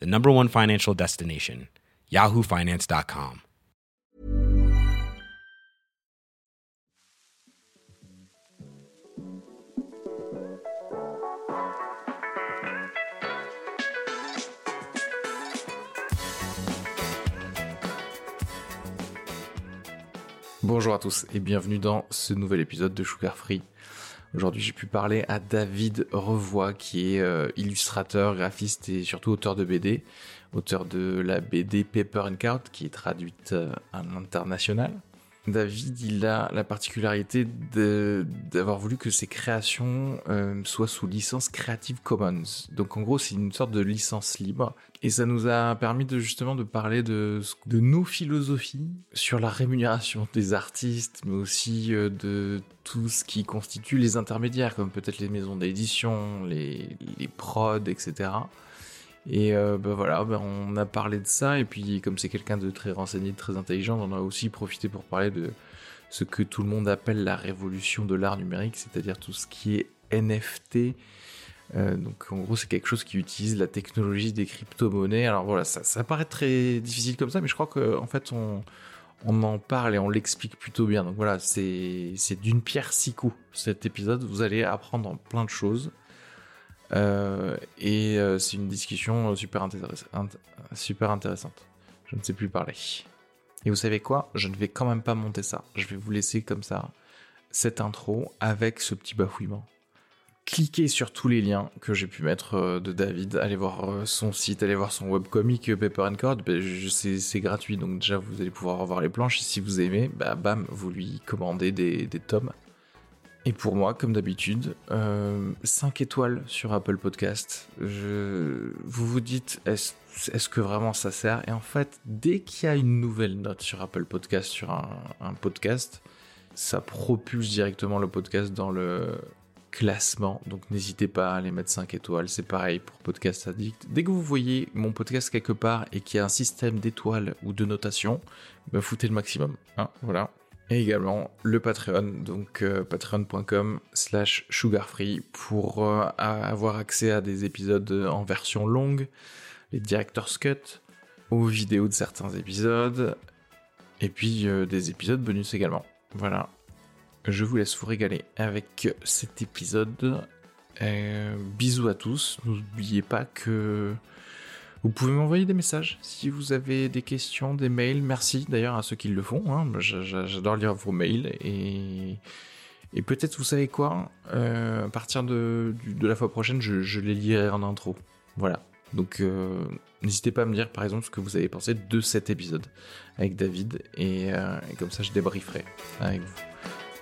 the number one financial destination, yahoofinance.com. Bonjour à tous et bienvenue dans ce nouvel épisode de Sugar Free. Aujourd'hui, j'ai pu parler à David Revoy, qui est euh, illustrateur, graphiste et surtout auteur de BD, auteur de la BD Paper and Card, qui est traduite euh, à l'international. David, il a la particularité d'avoir voulu que ses créations euh, soient sous licence Creative Commons. Donc en gros, c'est une sorte de licence libre. Et ça nous a permis de justement de parler de, nos philosophies sur la rémunération des artistes, mais aussi euh, de tout ce qui constitue les intermédiaires, comme peut-être les maisons d'édition, les, les prods, etc. Et euh, bah voilà, bah on a parlé de ça, et puis comme c'est quelqu'un de très renseigné, de très intelligent, on a aussi profité pour parler de ce que tout le monde appelle la révolution de l'art numérique, c'est-à-dire tout ce qui est NFT. Euh, donc en gros, c'est quelque chose qui utilise la technologie des crypto-monnaies. Alors voilà, ça, ça paraît très difficile comme ça, mais je crois qu'en en fait, on, on en parle et on l'explique plutôt bien. Donc voilà, c'est d'une pierre six coups cet épisode. Vous allez apprendre plein de choses. Euh, et euh, c'est une discussion super, super intéressante. Je ne sais plus parler. Et vous savez quoi? Je ne vais quand même pas monter ça. Je vais vous laisser comme ça cette intro avec ce petit bafouillement. Cliquez sur tous les liens que j'ai pu mettre euh, de David. Allez voir son site, allez voir son webcomic Paper and Cord. Ben, c'est gratuit, donc déjà vous allez pouvoir revoir les planches. Et si vous aimez, bah, bam, vous lui commandez des tomes. Et pour moi, comme d'habitude, 5 euh, étoiles sur Apple Podcast. Vous vous dites, est-ce que vraiment ça sert? Et en fait, dès qu'il y a une nouvelle note sur Apple Podcast, sur un, podcast, ça propulse directement le podcast dans le classement. Donc n'hésitez pas à aller mettre 5 étoiles. C'est pareil pour Podcast Addict. Dès que vous voyez mon podcast quelque part et qu'il y a un système d'étoiles ou de notation, bah, foutez le maximum. Hein, voilà et également le Patreon, donc euh, patreon.com slash sugarfree pour euh, avoir accès à des épisodes en version longue, les director's cut, aux vidéos de certains épisodes, et puis euh, des épisodes bonus également. Voilà. Je vous laisse vous régaler avec cet épisode. bisous à tous. N'oubliez pas que vous pouvez m'envoyer des messages si vous avez des questions, des mails. Merci d'ailleurs à ceux qui le font. Hein. J'adore lire vos mails. Et, et peut-être, vous savez quoi euh, À partir de, de, la fois prochaine, je, les lirai en intro. Voilà. Donc, euh, n'hésitez pas à me dire par exemple ce que vous avez pensé de cet épisode avec David. Et, euh, et comme ça, je débrieferai avec vous.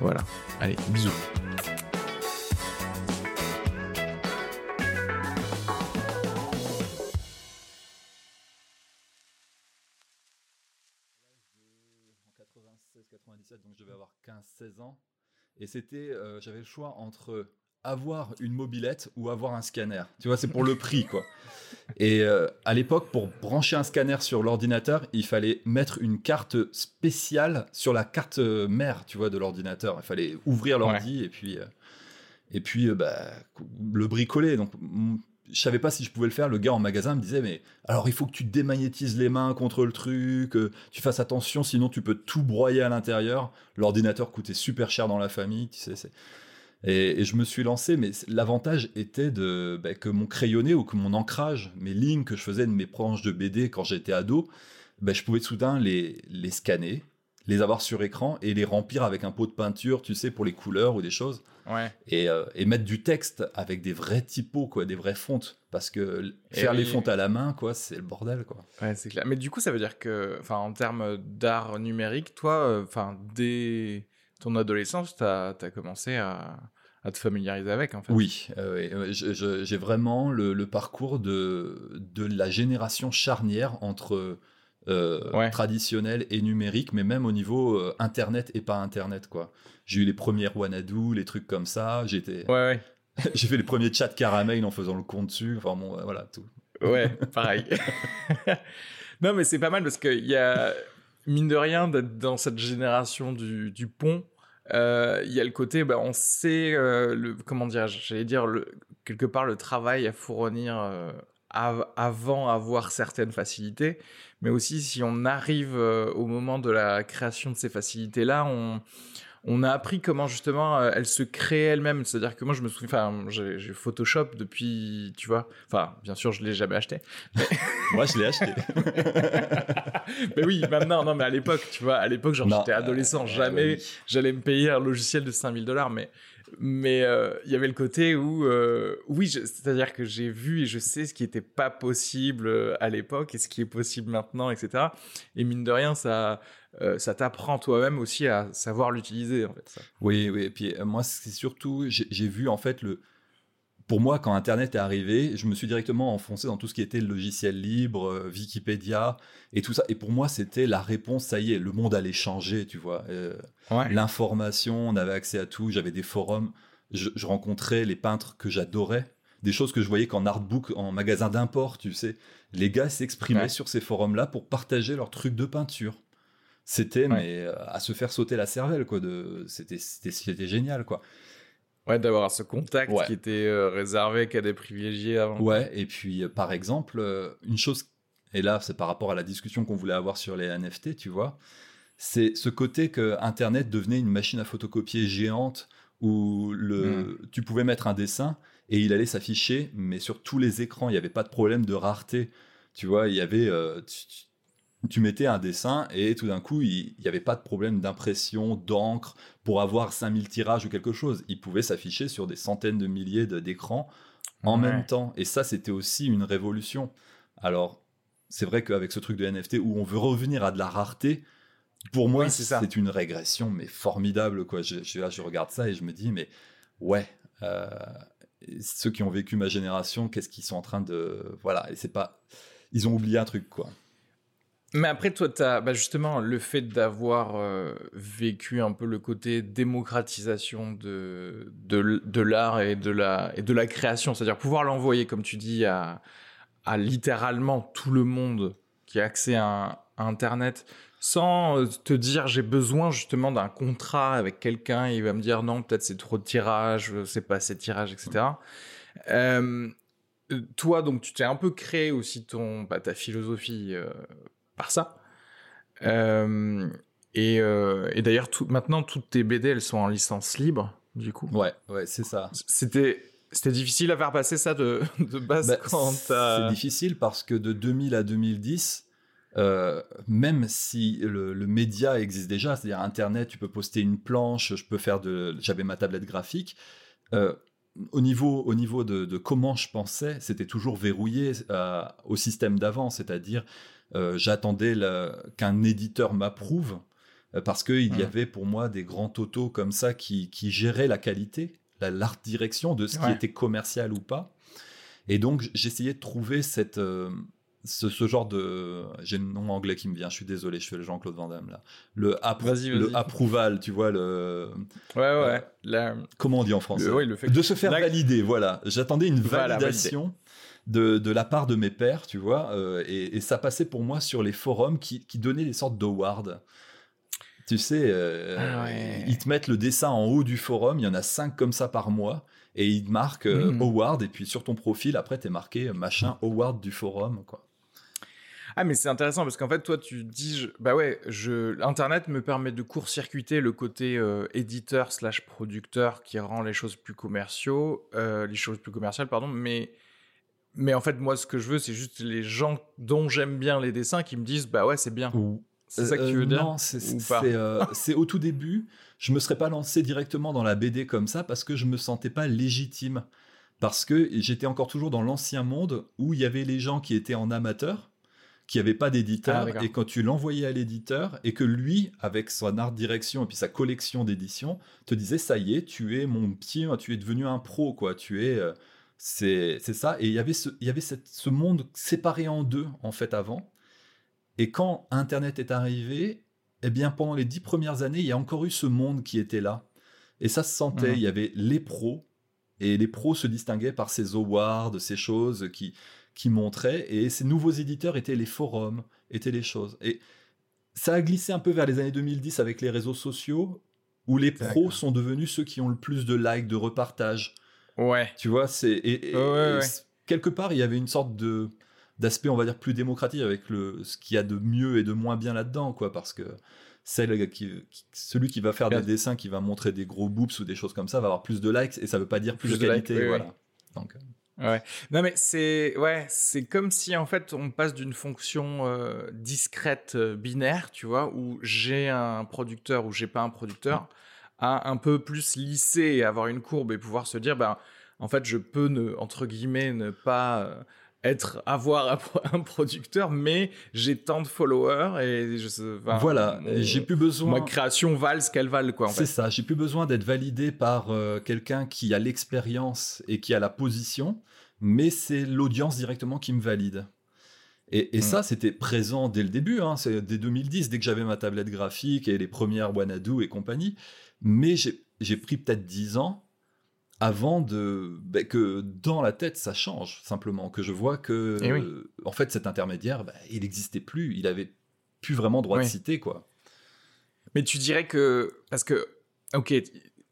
Voilà. Allez, bisous. 16 ans. Et c'était, euh, j'avais le choix entre avoir une mobilette ou avoir un scanner. Tu vois, c'est pour le prix, quoi. Et euh, à l'époque, pour brancher un scanner sur l'ordinateur, il fallait mettre une carte spéciale sur la carte mère, tu vois, de l'ordinateur. Il fallait ouvrir l'ordi et puis, euh, et puis bah, le bricoler. Donc, je savais pas si je pouvais le faire. Le gars en magasin me disait, mais alors il faut que tu démagnétises les mains contre le truc, euh, tu fasses attention, sinon tu peux tout broyer à l'intérieur. L'ordinateur coûtait super cher dans la famille, tu sais. Et, je me suis lancé, mais l'avantage était de bah, que mon crayonné ou que mon ancrage, mes lignes que je faisais de mes planches de BD quand j'étais ado, bah, je pouvais soudain les, les scanner, les avoir sur écran et les remplir avec un pot de peinture, tu sais, pour les couleurs ou des choses. Ouais. Et, euh, et, mettre du texte avec des vrais typos, quoi, des vraies fontes. Parce que faire les fontes à la main, quoi, c'est le bordel, quoi. Ouais, c'est clair. Mais du coup, ça veut dire que, enfin, en termes d'art numérique, toi, euh, enfin, dès ton adolescence, tu as, commencé à, à, te familiariser avec, en fait. Oui, euh, j'ai vraiment le, le, parcours de, de la génération charnière entre euh, traditionnel et numérique, mais même au niveau euh, internet et pas internet quoi. J'ai eu les premières Wanadu, les trucs comme ça. J'étais. Ouais, J'ai fait les premiers chats caramel en faisant le compte dessus. Enfin bon, voilà tout. Ouais, pareil. non, mais c'est pas mal parce qu'il y a mine de rien d'être dans cette génération du, du pont. Euh, il y a le côté, bah, on sait le comment dire, j'allais dire le, quelque part le travail à fournir avant avoir certaines facilités, mais aussi si on arrive euh, au moment de la création de ces facilités-là, on, on a appris comment justement euh, elles se créent elles-mêmes. C'est-à-dire que moi, je me souviens, enfin, j'ai Photoshop depuis, tu vois, enfin, bien sûr, je l'ai jamais acheté. moi, je l'ai acheté. mais oui, maintenant, non, mais à l'époque, tu vois, à l'époque, genre, j'étais adolescent, euh, jamais j'allais me payer un logiciel de 5000 dollars, mais mais euh, il y avait le côté où, euh, oui, c'est-à-dire que j'ai vu et je sais ce qui n'était pas possible euh, à l'époque et ce qui est possible maintenant, etc. Et mine de rien, ça, ça t'apprend toi-même aussi à savoir l'utiliser, en fait. Oui, oui. Et puis moi, c'est surtout, j'ai vu en fait le, pour moi, quand Internet est arrivé, je me suis directement enfoncé dans tout ce qui était logiciel libre, euh, Wikipédia et tout ça. Et pour moi, c'était la réponse. Ça y est, le monde allait changer, tu vois. Euh, l'information, on avait accès à tout. J'avais des forums. Je, rencontrais les peintres que j'adorais. Des choses que je voyais qu'en artbook, en magasin d'import, tu sais. Les gars s'exprimaient sur ces forums-là pour partager leurs trucs de peinture. C'était mais euh, à se faire sauter la cervelle, quoi. De... C'était génial, quoi. Ouais, d'avoir ce contact qui était euh, réservé qu'à des privilégiés avant. Ouais, et puis euh, par exemple, euh, une chose, et là c'est par rapport à la discussion qu'on voulait avoir sur les NFT, tu vois, c'est ce côté que Internet devenait une machine à photocopier géante où le, hmm. tu pouvais mettre un dessin et il allait s'afficher, mais sur tous les écrans, il n'y avait pas de problème de rareté. Tu vois, il y avait, tu mettais un dessin et tout d'un coup, il n'y avait pas de problème d'impression, d'encre pour avoir 5000 tirages ou quelque chose. Il pouvait s'afficher sur des centaines de milliers d'écrans en même temps. Et ça, c'était aussi une révolution. Alors, c'est vrai qu'avec ce truc de NFT où on veut revenir à de la rareté, pour moi, c'est une régression, mais formidable. Quoi. Je, je, je, regarde ça et je me dis, mais ouais, euh, ceux qui ont vécu ma génération, qu'est-ce qu'ils sont en train de. Voilà, et c'est pas. Ils ont oublié un truc, quoi. Mais après, toi, as bah, justement le fait d'avoir euh, vécu un peu le côté démocratisation de, de, de l'art et, de la, et de la création, c'est-à-dire pouvoir l'envoyer, comme tu dis, à, à littéralement tout le monde qui a accès à, Internet sans euh, te dire j'ai besoin justement d'un contrat avec quelqu'un, il va me dire non, peut-être c'est trop de tirages, c'est pas assez de tirages, etc. Euh, toi, donc, tu t'es un peu créé aussi ton, bah, ta philosophie par ça. Euh, euh, et, d'ailleurs, maintenant, toutes tes BD, elles sont en licence libre, du coup. Ouais, ouais, c'est ça. C'était. C'était difficile à faire passer ça de, de base bah, quand C'est difficile parce que de 2000 à 2010, euh, même si le, média existe déjà, c'est-à-dire Internet, tu peux poster une planche, je peux faire de, j'avais ma tablette graphique. Au niveau, au niveau de, comment je pensais, c'était toujours verrouillé au système d'avant, c'est-à-dire euh, j'attendais qu'un éditeur m'approuve euh, parce qu'il y avait pour moi des grands totaux comme ça qui, qui géraient la qualité, l'art direction de ce qui était commercial ou pas. Et donc j'essayais de trouver cette, euh, ce, ce, genre de... J'ai le nom anglais qui me vient, je suis désolé, je fais le Jean-Claude Van Damme là. Le, le approval, tu vois, le... Ouais, ouais. Comment on dit en français le fait De se faire valider, voilà. J'attendais une validation de, la part de mes pères, tu vois, euh, et, ça passait pour moi sur les forums qui, donnaient des sortes d'awards. Tu sais, euh, ah ils te mettent le dessin en haut du forum, il y en a cinq comme ça par mois, et il te marque euh. Howard, et puis sur ton profil, après, t'es marqué euh, machin Howard du forum, quoi. Ah mais c'est intéressant parce qu'en fait toi tu dis je- bah ouais je internet me permet de court-circuiter le côté euh, éditeur slash producteur qui rend les choses plus commerciaux euh, les choses plus commerciales pardon mais mais en fait moi ce que je veux c'est juste les gens dont j'aime bien les dessins qui me disent bah ouais c'est bien c'est ça que tu Euh, veux dire Non, c'est euh, c'est au tout début. Je me serais pas lancé directement dans la BD comme ça parce que je me sentais pas légitime. Parce que j'étais encore toujours dans l'ancien monde où il y avait les gens qui étaient en amateur, qui n'avaient pas Ah, d'éditeur, d'accord. et quand tu l'envoyais à l'éditeur, et que lui, avec son art direction et puis sa collection d'éditions, te disait ça y est, tu es mon petit, tu es devenu un pro, quoi. Tu es, euh, c'est c'est ça. Et il y avait ce, il y avait cette- ce monde séparé en deux en fait avant. Et quand Internet est arrivé, eh bien, pendant les dix premières années, il y a encore eu ce monde qui était là. Et ça se sentait. Mhm. Il y avait les pros. Et les pros se distinguaient par ces awards, ces choses qui, qui montraient. Et ces nouveaux éditeurs étaient les forums, étaient les choses. Et ça a glissé un peu vers les années 2010 avec les réseaux sociaux, où les pros sont devenus ceux qui ont le plus de likes, de repartages. ouais Tu vois, c'est et, et- Ouais, ouais, et ouais. c- quelque part il y avait une sorte de d'aspect on va dire plus démocratique avec le ce qu'il y a de mieux et de moins bien là-dedans quoi parce que celle qui, qui- celui qui va faire Bien. des dessins qui va montrer des gros boobs ou des choses comme ça va avoir plus de likes et ça veut pas dire plus, Plus de de likes, qualité oui. voilà. Donc euh, Ouais. Non mais c'est ouais, c'est comme si en fait on passe d'une fonction euh, discrète euh, binaire, tu vois, où j'ai un producteur ou j'ai pas un producteur, à un peu plus lisser et avoir une courbe et pouvoir se dire ben en fait je peux ne entre guillemets ne pas euh, être avoir un, pro- un producteur, mais j'ai tant de followers et je sais, enfin, voilà j'ai plus besoin ma création vale ce qu'elle vale quoi C'est ça, j'ai plus besoin d'être validé par euh, quelqu'un qui a l'expérience et qui a la position, mais c'est l'audience directement qui me valide. Et, et Mm. ça, c'était présent dès le début, hein, dès 2010, dès que j'avais ma tablette graphique et les premières Wanadu et compagnie. Mais j'ai pris peut-être 10 ans avant de ben, que dans la tête ça change simplement, que je vois que Eh oui. euh, en fait cet intermédiaire, ben, il n'existait plus, il avait plus vraiment droit Oui. de citer quoi. Mais tu dirais que. Parce que. Ok,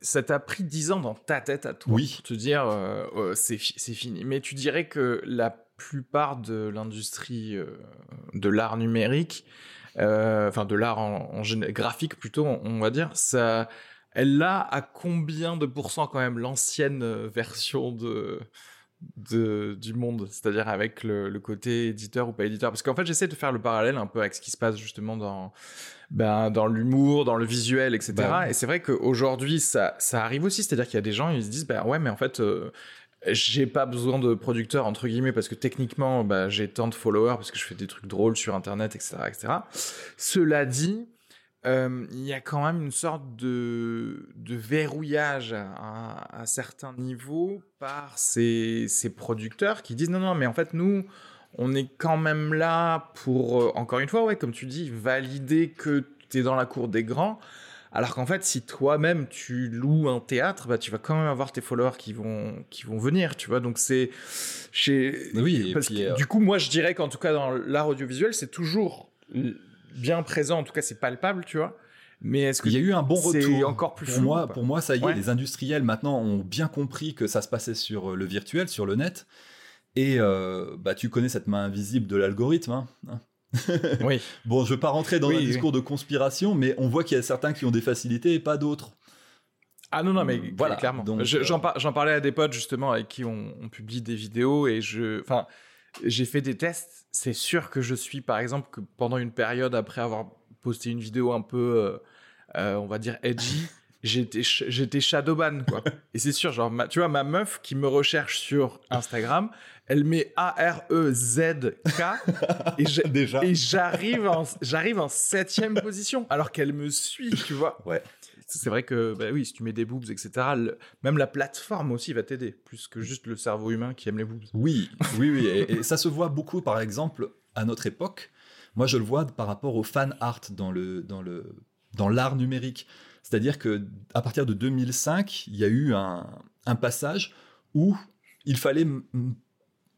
ça t'a pris 10 ans dans ta tête à toi. Oui. Pour te dire, euh, euh, c'est fi- c'est fini. Mais tu dirais que la plupart de l'industrie euh, de l'art numérique, enfin de l'art en, en graphique plutôt, on, on va dire, ça. Elle a à combien de pourcents quand même l'ancienne version de, de, du monde, c'est-à-dire avec le, le côté éditeur ou pas éditeur Parce qu'en fait, j'essaie de faire le parallèle un peu avec ce qui se passe justement dans, ben, dans l'humour, dans le visuel, etc. Bah. Et c'est vrai qu'aujourd'hui, ça, ça arrive aussi, c'est-à-dire qu'il y a des gens, ils se disent, bah ouais, mais en fait, euh, j'ai pas besoin de producteur, entre guillemets, parce que techniquement, bah, j'ai tant de followers, parce que je fais des trucs drôles sur Internet, etc. etc. Cela dit, euh, il y a quand même une sorte de, de verrouillage à, à certains niveaux par ces, ces producteurs qui disent non, non, mais en fait, nous, on est quand même là pour, euh, encore une fois, ouais, comme tu dis, valider que tu es dans la cour des grands. Alors qu'en fait, si toi-même tu loues un théâtre, bah, tu vas quand même avoir tes followers qui vont, qui vont venir, tu vois. Donc c'est. chez- Oui, et parce puis, que, euh, Du coup, moi, je dirais qu'en tout cas, dans l'art audiovisuel, c'est toujours bien présent. En tout cas, c'est palpable, tu vois. Mais est-ce que Il y a eu un bon c'est retour. encore plus pour moi, pour moi, ça y est, Ouais. les industriels maintenant ont bien compris que ça se passait sur euh, le virtuel, sur le net. Et euh, bah, tu connais cette main invisible de l'algorithme. hein. Oui. Bon, je veux pas rentrer dans Oui, un oui. discours de conspiration, mais on voit qu'il y a certains qui ont des facilités et pas d'autres. Ah non, non, mais voilà, clairement. Je- euh, par- j'en parlais à des potes justement avec qui on, on publie des vidéos et je. Enfin, j'ai fait des tests. C'est sûr que je suis, par exemple, que pendant une période après avoir posté une vidéo un peu, euh, euh, on va dire, edgy, j'étais j'étais shadowban, quoi. et c'est sûr, genre, ma- tu vois, ma meuf qui me recherche sur Instagram, elle met A-R-E-Z-K et j'ai- Déjà. et j'arrive en, j'arrive en septième position alors qu'elle me suit, tu vois. Ouais. C'est vrai que, bah oui, si tu mets des boobs, etc., même la plateforme aussi va t'aider, plus que juste le cerveau humain qui aime les boobs. Oui, oui, oui. Et, ça se voit beaucoup, par exemple, à notre époque. Moi, je le vois par rapport au fan art dans le dans le dans l'art numérique. C'est-à-dire que à partir de 2005, il y a eu un, passage où il fallait,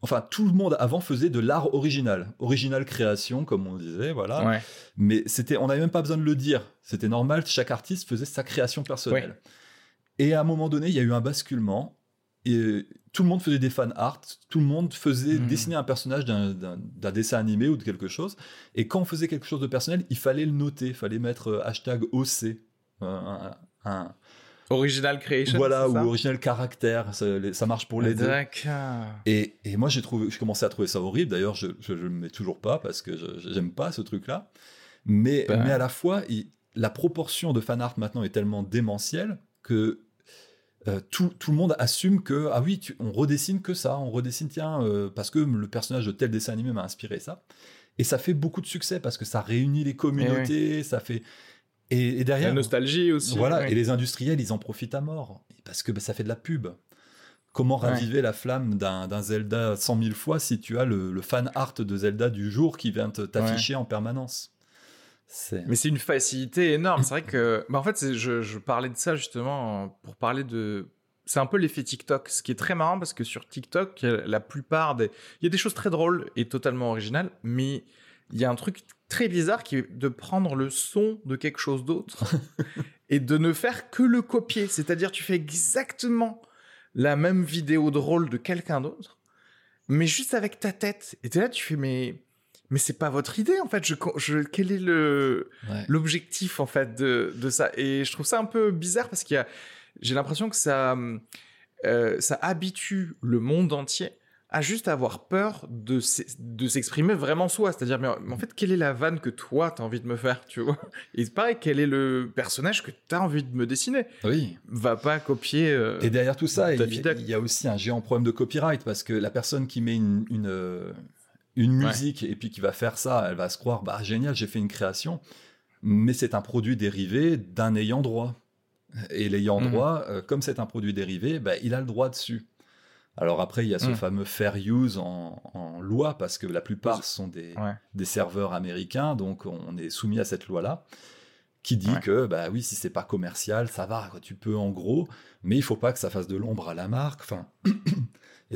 enfin, tout le monde avant faisait de l'art original, original création, comme on disait, voilà. Ouais. Mais c'était, on n'avait même pas besoin de le dire. C'était normal. Chaque artiste faisait sa création personnelle. Et à un moment donné, il y a eu un basculement. et tout le monde faisait des fan art, tout le monde faisait Mhm. dessiner un personnage d'un- dessin animé ou de quelque chose. Et quand on faisait quelque chose de personnel, il fallait le noter, il fallait mettre euh, hashtag OC. un- un- Original creation. voilà, ou ça original caractère, ça, marche pour les deux. D'accord. Et, et moi, j'ai trouvé, je commençais à trouver ça horrible. D'ailleurs, je ne le mets toujours pas parce que je j'aime pas ce truc-là. Mais, Ben. mais à la fois, il- la proportion de fan art maintenant est tellement démentielle que euh, tout, tout le monde assume que ah oui, tu- on redessine que ça, on redessine tiens euh, parce que le personnage de tel dessin animé m'a inspiré ça. Et ça fait beaucoup de succès parce que ça réunit les communautés, ça fait et, et La derrière nostalgie aussi. voilà, oui. et les industriels, ils en profitent à mort. Parce que bah, ça fait de la pub. Comment Ouais. raviver la flamme d'un Zelda 100 000 fois si tu as le, le fan art de Zelda du jour qui vient t'afficher en permanence? Mais c'est une facilité énorme. C'est vrai que, bah en fait, je, je parlais de ça justement pour parler de. C'est un peu l'effet TikTok, ce qui est très marrant parce que sur TikTok, la plupart des, il y a des choses très drôles et totalement originales, mais il y a un truc très bizarre qui est de prendre le son de quelque chose d'autre et de ne faire que le copier. C'est-à-dire, tu fais exactement la même vidéo drôle de quelqu'un d'autre, mais juste avec ta tête. Et t'es là, tu fais, mais, mais c'est pas votre idée en fait. Je, je, quel est le, ouais. l'objectif en fait de, de ça? Et je trouve ça un peu bizarre parce qu'il y a j'ai l'impression que ça euh, ça habitue le monde entier à juste avoir peur de s'e- de s'exprimer vraiment soi c'est-à-dire mais, en fait quelle est la vanne que toi t'as envie de me faire tu vois? Et pareil quel est le personnage que t'as envie de me dessiner? Oui. va pas copier euh, Et derrière tout ça, il, y a aussi un géant problème de copyright parce que la personne qui met une, une, euh, Ouais. musique et puis qui va faire ça, elle va se croire bah génial, j'ai fait une création, mais c'est un produit dérivé d'un ayant droit. Et l'ayant Mhm. droit, euh, comme c'est un produit dérivé, bah, il a le droit dessus. Alors après, il y a ce Mhm. fameux fair use en, en loi parce que la plupart sont des, Ouais. des serveurs américains, donc on est soumis à cette loi-là qui dit Ouais. que bah oui si c'est pas commercial ça va tu peux en gros mais il faut pas que ça fasse de l'ombre à la marque enfin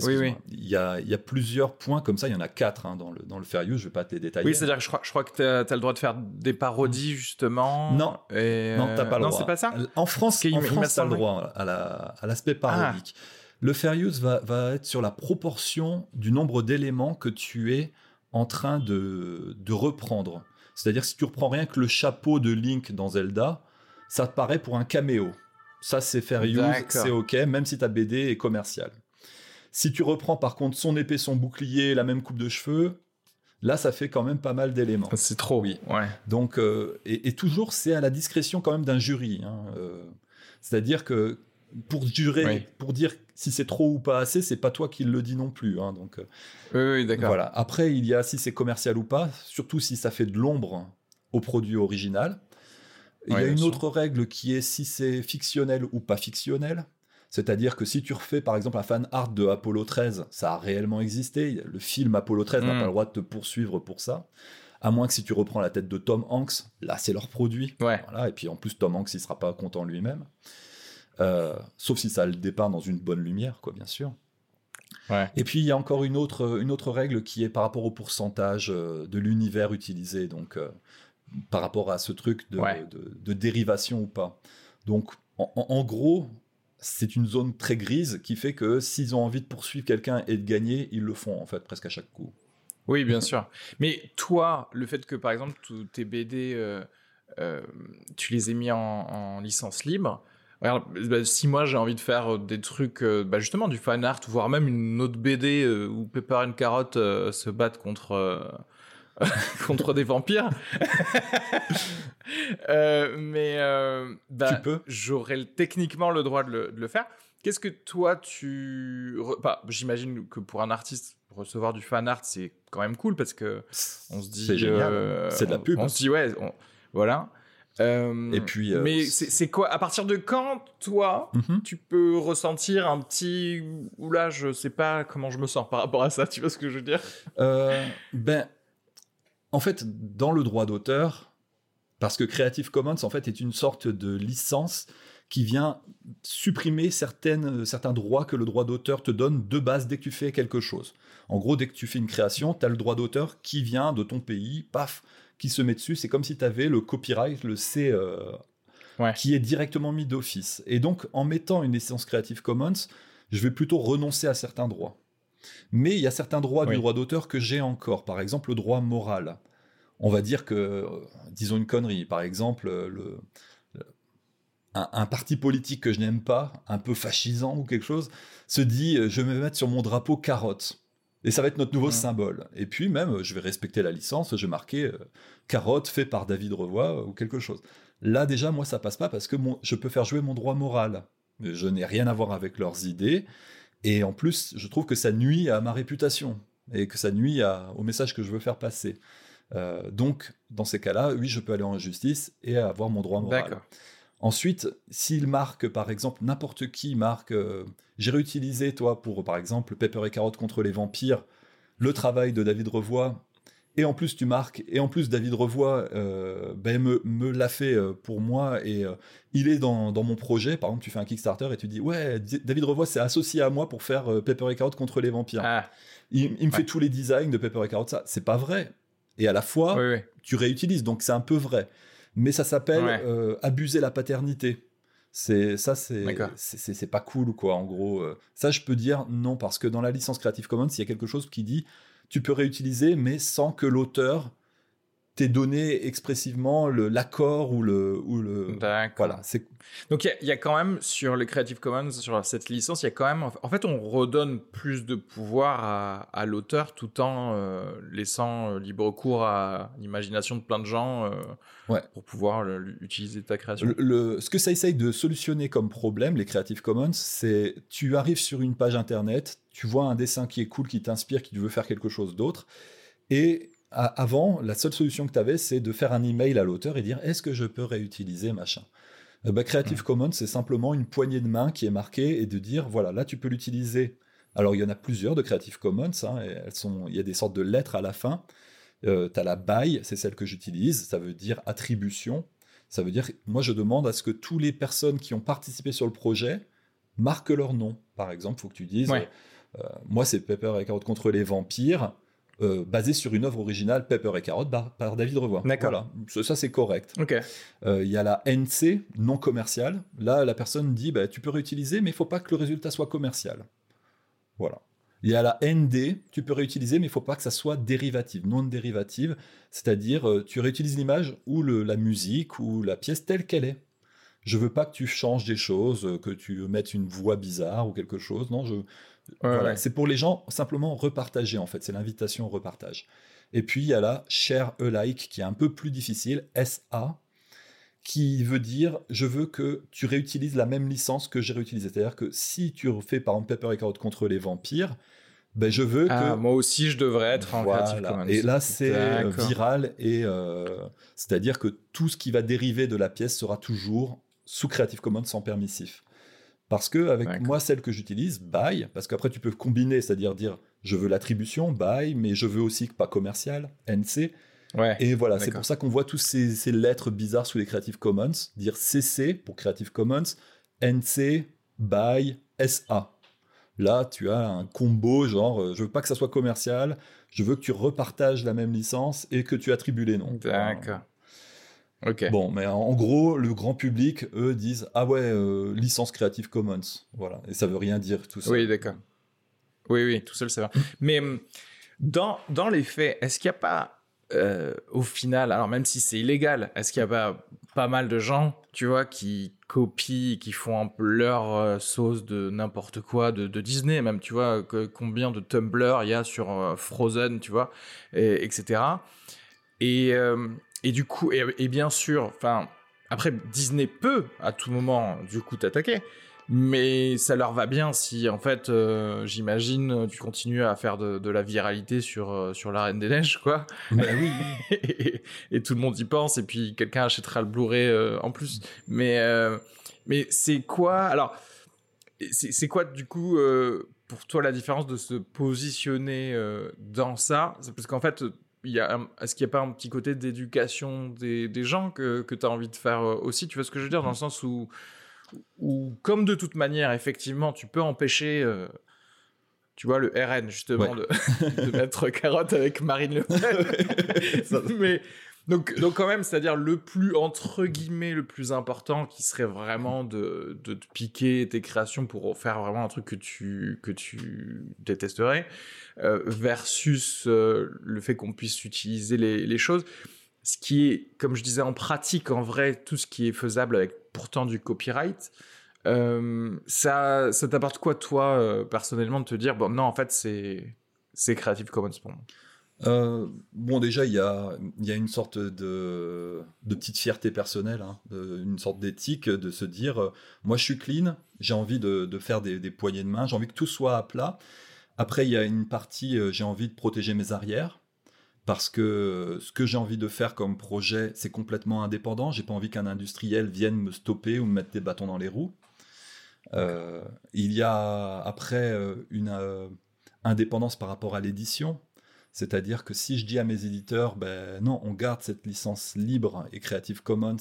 oui. il y a il y a plusieurs points comme ça il y en a quatre hein, dans le dans le fair use je vais pas te les détailler oui c'est-à-dire que je crois, je crois que t'as as le droit de faire des parodies justement Non. et, non t'as pas le non droit c'est pas ça? En France en il France m'a t'as le droit à la à l'aspect parodique le fair use va va être sur la proportion du nombre d'éléments que tu es en train de de reprendre c'est-à-dire si tu reprends rien que le chapeau de Link dans Zelda ça te paraît pour un caméo. Ça, c'est fair use, c'est ok, même si ta BD est commerciale. Si tu reprends par contre son épée, son bouclier, la même coupe de cheveux, là, ça fait quand même pas mal d'éléments. c'est trop Oui. ouais Donc, euh, et, et toujours, c'est à la discrétion quand même d'un jury. hein, euh, C'est-à-dire que pour jurer, Oui. pour dire si c'est trop ou pas assez, c'est pas toi qui le dis non plus. hein, donc, euh, oui, oui d'accord voilà. Après, il y a si c'est commercial ou pas, surtout si ça fait de l'ombre au produit original. Il y a une sûr. autre règle qui est si c'est fictionnel ou pas fictionnel. C'est-à-dire que si tu refais par exemple un fan art de Apollo 13, ça a réellement existé. Le film Apollo 13 n'a Mm. pas le droit de te poursuivre pour ça. À moins que si tu reprends la tête de Tom Hanks, là c'est leur produit. ouais Voilà, et puis en plus, Tom Hanks, il sera pas content lui-même. Euh, sauf si ça le dépeint dans une bonne lumière, quoi, bien sûr. ouais Et puis, il y a encore une autre, une autre règle qui est par rapport au pourcentage euh, de l'univers utilisé, donc euh, par rapport à ce truc de, Ouais. de- de dérivation ou pas. Donc, en, en- en gros, c'est une zone très grise qui fait que s'ils ont envie de poursuivre quelqu'un et de gagner, ils le font, en fait, presque à chaque coup. Oui, bien sûr. Mais toi, le fait que, par exemple, tous tes BD, euh, euh, tu les aies mis en, en licence libre, regarde, bah, si moi j'ai envie de faire euh, des trucs, euh, bah, justement du fan art, voire même une autre BD euh, où Pepper et Carotte euh, se battent contre, contre des vampires, mais bah, Tu peux. j'aurais techniquement le droit de le, de le faire. Qu'est-ce que toi tu. bah, J'imagine que pour un artiste, recevoir du fan art, c'est quand même cool parce que on se dit. C'est génial. C'est de la on- pub. On, se dit, ouais, on- voilà. Euh, Et puis, euh, mais c'est c'est quoi À partir de quand, toi, Mhm. tu peux ressentir un petit. Oula, je sais pas comment je me sens par rapport à ça, tu vois ce que je veux dire? Euh, ben, en fait, dans le droit d'auteur, parce que Creative Commons, en fait, est une sorte de licence qui vient supprimer certaines, certains droits que le droit d'auteur te donne de base dès que tu fais quelque chose. En gros, dès que tu fais une création, tu as le droit d'auteur qui vient de ton pays, paf, qui se met dessus. C'est comme si tu avais le copyright, le C, euh, Ouais. qui est directement mis d'office. Et donc, en mettant une licence Creative Commons, je vais plutôt renoncer à certains droits. Mais il y a certains droits du droit d'auteur que j'ai encore. Par exemple, le droit moral. On va dire que, euh, disons une connerie, par exemple, le, un, parti politique que je n'aime pas, un peu fascisant ou quelque chose, se dit je vais me mettre sur mon drapeau carotte. Et ça va être notre nouveau mmh. symbole. Et puis même, je vais respecter la licence, je vais marquer euh, carotte fait par David Revoy euh, ou quelque chose. Là déjà, moi, ça passe pas parce que je peux faire jouer mon droit moral. Je n'ai rien à voir avec leurs idées. Et en plus, je trouve que ça nuit à ma réputation et que ça nuit au message que je veux faire passer. Euh, donc, dans ces cas-là, oui, je peux aller en justice et avoir mon droit moral. Ensuite, s'il marque, par exemple, n'importe qui marque, euh, j'ai réutilisé, toi, pour, par exemple, Pepper et Carotte contre les vampires, le travail de David Revoy, et en plus tu marques, et en plus David Revoy euh, ben, me, l'a fait euh, pour moi, et il est dans, mon projet, par exemple, tu fais un Kickstarter et tu dis, ouais, David Revoy s'est associé à moi pour faire Pepper et Carotte contre les vampires. Ah. Il, me fait tous les designs de Pepper et Carotte, ça, c'est pas vrai. Et à la fois, tu réutilises, donc c'est un peu vrai mais ça s'appelle euh, abuser la paternité. C'est ça, c'est c'est pas cool quoi. En gros, euh. ça je peux dire non parce que dans la licence Creative Commons, il y a quelque chose qui dit tu peux réutiliser, mais sans que l'auteur t'es donné expressivement l'accord ou le ou le voilà c'est donc il y, a quand même sur les Creative Commons sur cette licence il y a quand même en fait on redonne plus de pouvoir à, l'auteur tout en euh, laissant euh, libre cours à l'imagination de plein de gens euh, pour pouvoir utiliser ta création. Le, ce que ça essaye de solutionner comme problème les Creative Commons c'est tu arrives sur une page internet tu vois un dessin qui est cool qui t'inspire qui veut faire quelque chose d'autre et avant, la seule solution que tu avais, c'est de faire un email à l'auteur et dire est-ce que je peux réutiliser machin? Euh, bah, Creative Commons, c'est simplement une poignée de main qui est marquée et de dire voilà, là tu peux l'utiliser. Alors il y en a plusieurs de Creative Commons, hein, elles sont, il y a des sortes de lettres à la fin. Euh, tu as la by, c'est celle que j'utilise, ça veut dire attribution. Ça veut dire, moi je demande à ce que toutes les personnes qui ont participé sur le projet marquent leur nom. Par exemple, il faut que tu dises, euh, moi c'est Pepper et Carotte contre les vampires, euh, basé sur une œuvre originale Pepper et Carotte par, David Revoy. Voilà, ça, c'est correct. Euh, il y a la NC non commerciale. Là, la personne dit bah, tu peux réutiliser, mais il faut pas que le résultat soit commercial. Voilà. Il y a la ND, tu peux réutiliser, mais il faut pas que ça soit dérivative, non dérivative, c'est-à-dire euh, tu réutilises l'image ou la musique ou la pièce telle qu'elle est. Je veux pas que tu changes des choses, que tu mettes une voix bizarre ou quelque chose. Non, je, c'est pour les gens simplement repartager en fait, c'est l'invitation au repartage. Et puis il y a la share alike qui est un peu plus difficile, SA, qui veut dire je veux que tu réutilises la même licence que j'ai réutilisée. C'est-à-dire que si tu fais par exemple Pepper et Carotte contre les vampires, ben je veux ah, que moi aussi je devrais être en voilà. Et là c'est euh, viral et euh, c'est-à-dire que tout ce qui va dériver de la pièce sera toujours sous Creative Commons sans permissif. Parce que avec moi, celle que j'utilise, buy, parce qu'après tu peux combiner, c'est-à-dire dire je veux l'attribution, buy, mais je veux aussi pas commercial, NC. et voilà, c'est pour ça qu'on voit tous ces, lettres bizarres sous les Creative Commons, dire CC pour Creative Commons, NC, buy, SA. Là, tu as un combo genre, euh, je veux pas que ça soit commercial, je veux que tu repartages la même licence et que tu attribues les noms. D'accord. Bon, mais en gros, le grand public, eux, disent Ah ouais, euh, licence Creative Commons. Voilà. Et ça veut rien dire tout ça. Oui, d'accord. Oui, oui, tout seul, ça va. mais hum, dans, dans les faits, est-ce qu'il n'y a pas, euh, au final, alors même si c'est illégal, est-ce qu'il n'y a pas pas mal de gens, tu vois, qui copient, qui font un peu leur euh, sauce de n'importe quoi, de, Disney même, tu vois, combien de Tumblr il y a sur Frozen, tu vois, et, etc. Et et du coup, et, bien sûr, enfin, après, Disney peut à tout moment, du coup, t'attaquer. Mais ça leur va bien si, en fait, euh, j'imagine, tu continues à faire de, la viralité sur, euh, sur la Reine des Neiges, quoi. Bah oui. et, tout le monde y pense, et puis quelqu'un achètera le Blu-ray euh, en plus. Mais, mais c'est quoi Alors, c'est quoi, du coup, pour toi, la différence de se positionner dans ça? Parce qu'en fait, est-ce qu'il n'y a pas un petit côté d'éducation des, gens que, que tu as envie de faire euh, aussi Tu vois ce que je veux dire? Dans le sens où, où comme de toute manière, effectivement, tu peux empêcher, euh, tu vois, le RN, justement, de, mettre carotte avec Marine Le Pen. mais, Donc, donc quand même, c'est-à-dire le plus, entre guillemets, le plus important qui serait vraiment de, de piquer tes créations pour faire vraiment un truc que tu, que tu détesterais, euh, versus euh, le fait qu'on puisse utiliser les, choses. Ce qui est, comme je disais, en pratique, en vrai, tout ce qui est faisable avec pourtant du copyright, euh, ça, ça t'apporte quoi, toi, personnellement, de te dire, bon, non, en fait, c'est Creative Commons pour moi? Euh, bon, déjà, il y a, une sorte de, petite fierté personnelle, hein, une sorte d'éthique de se dire, euh, moi je suis clean, j'ai envie de, faire des, poignées de main, j'ai envie que tout soit à plat. Après, il y a une partie, euh, j'ai envie de protéger mes arrières, parce que ce que j'ai envie de faire comme projet, c'est complètement indépendant. J'ai pas envie qu'un industriel vienne me stopper ou me mettre des bâtons dans les roues. Il y a après une indépendance par rapport à l'édition. C'est-à-dire que si je dis à mes éditeurs, ben non, on garde cette licence libre et Creative Commons,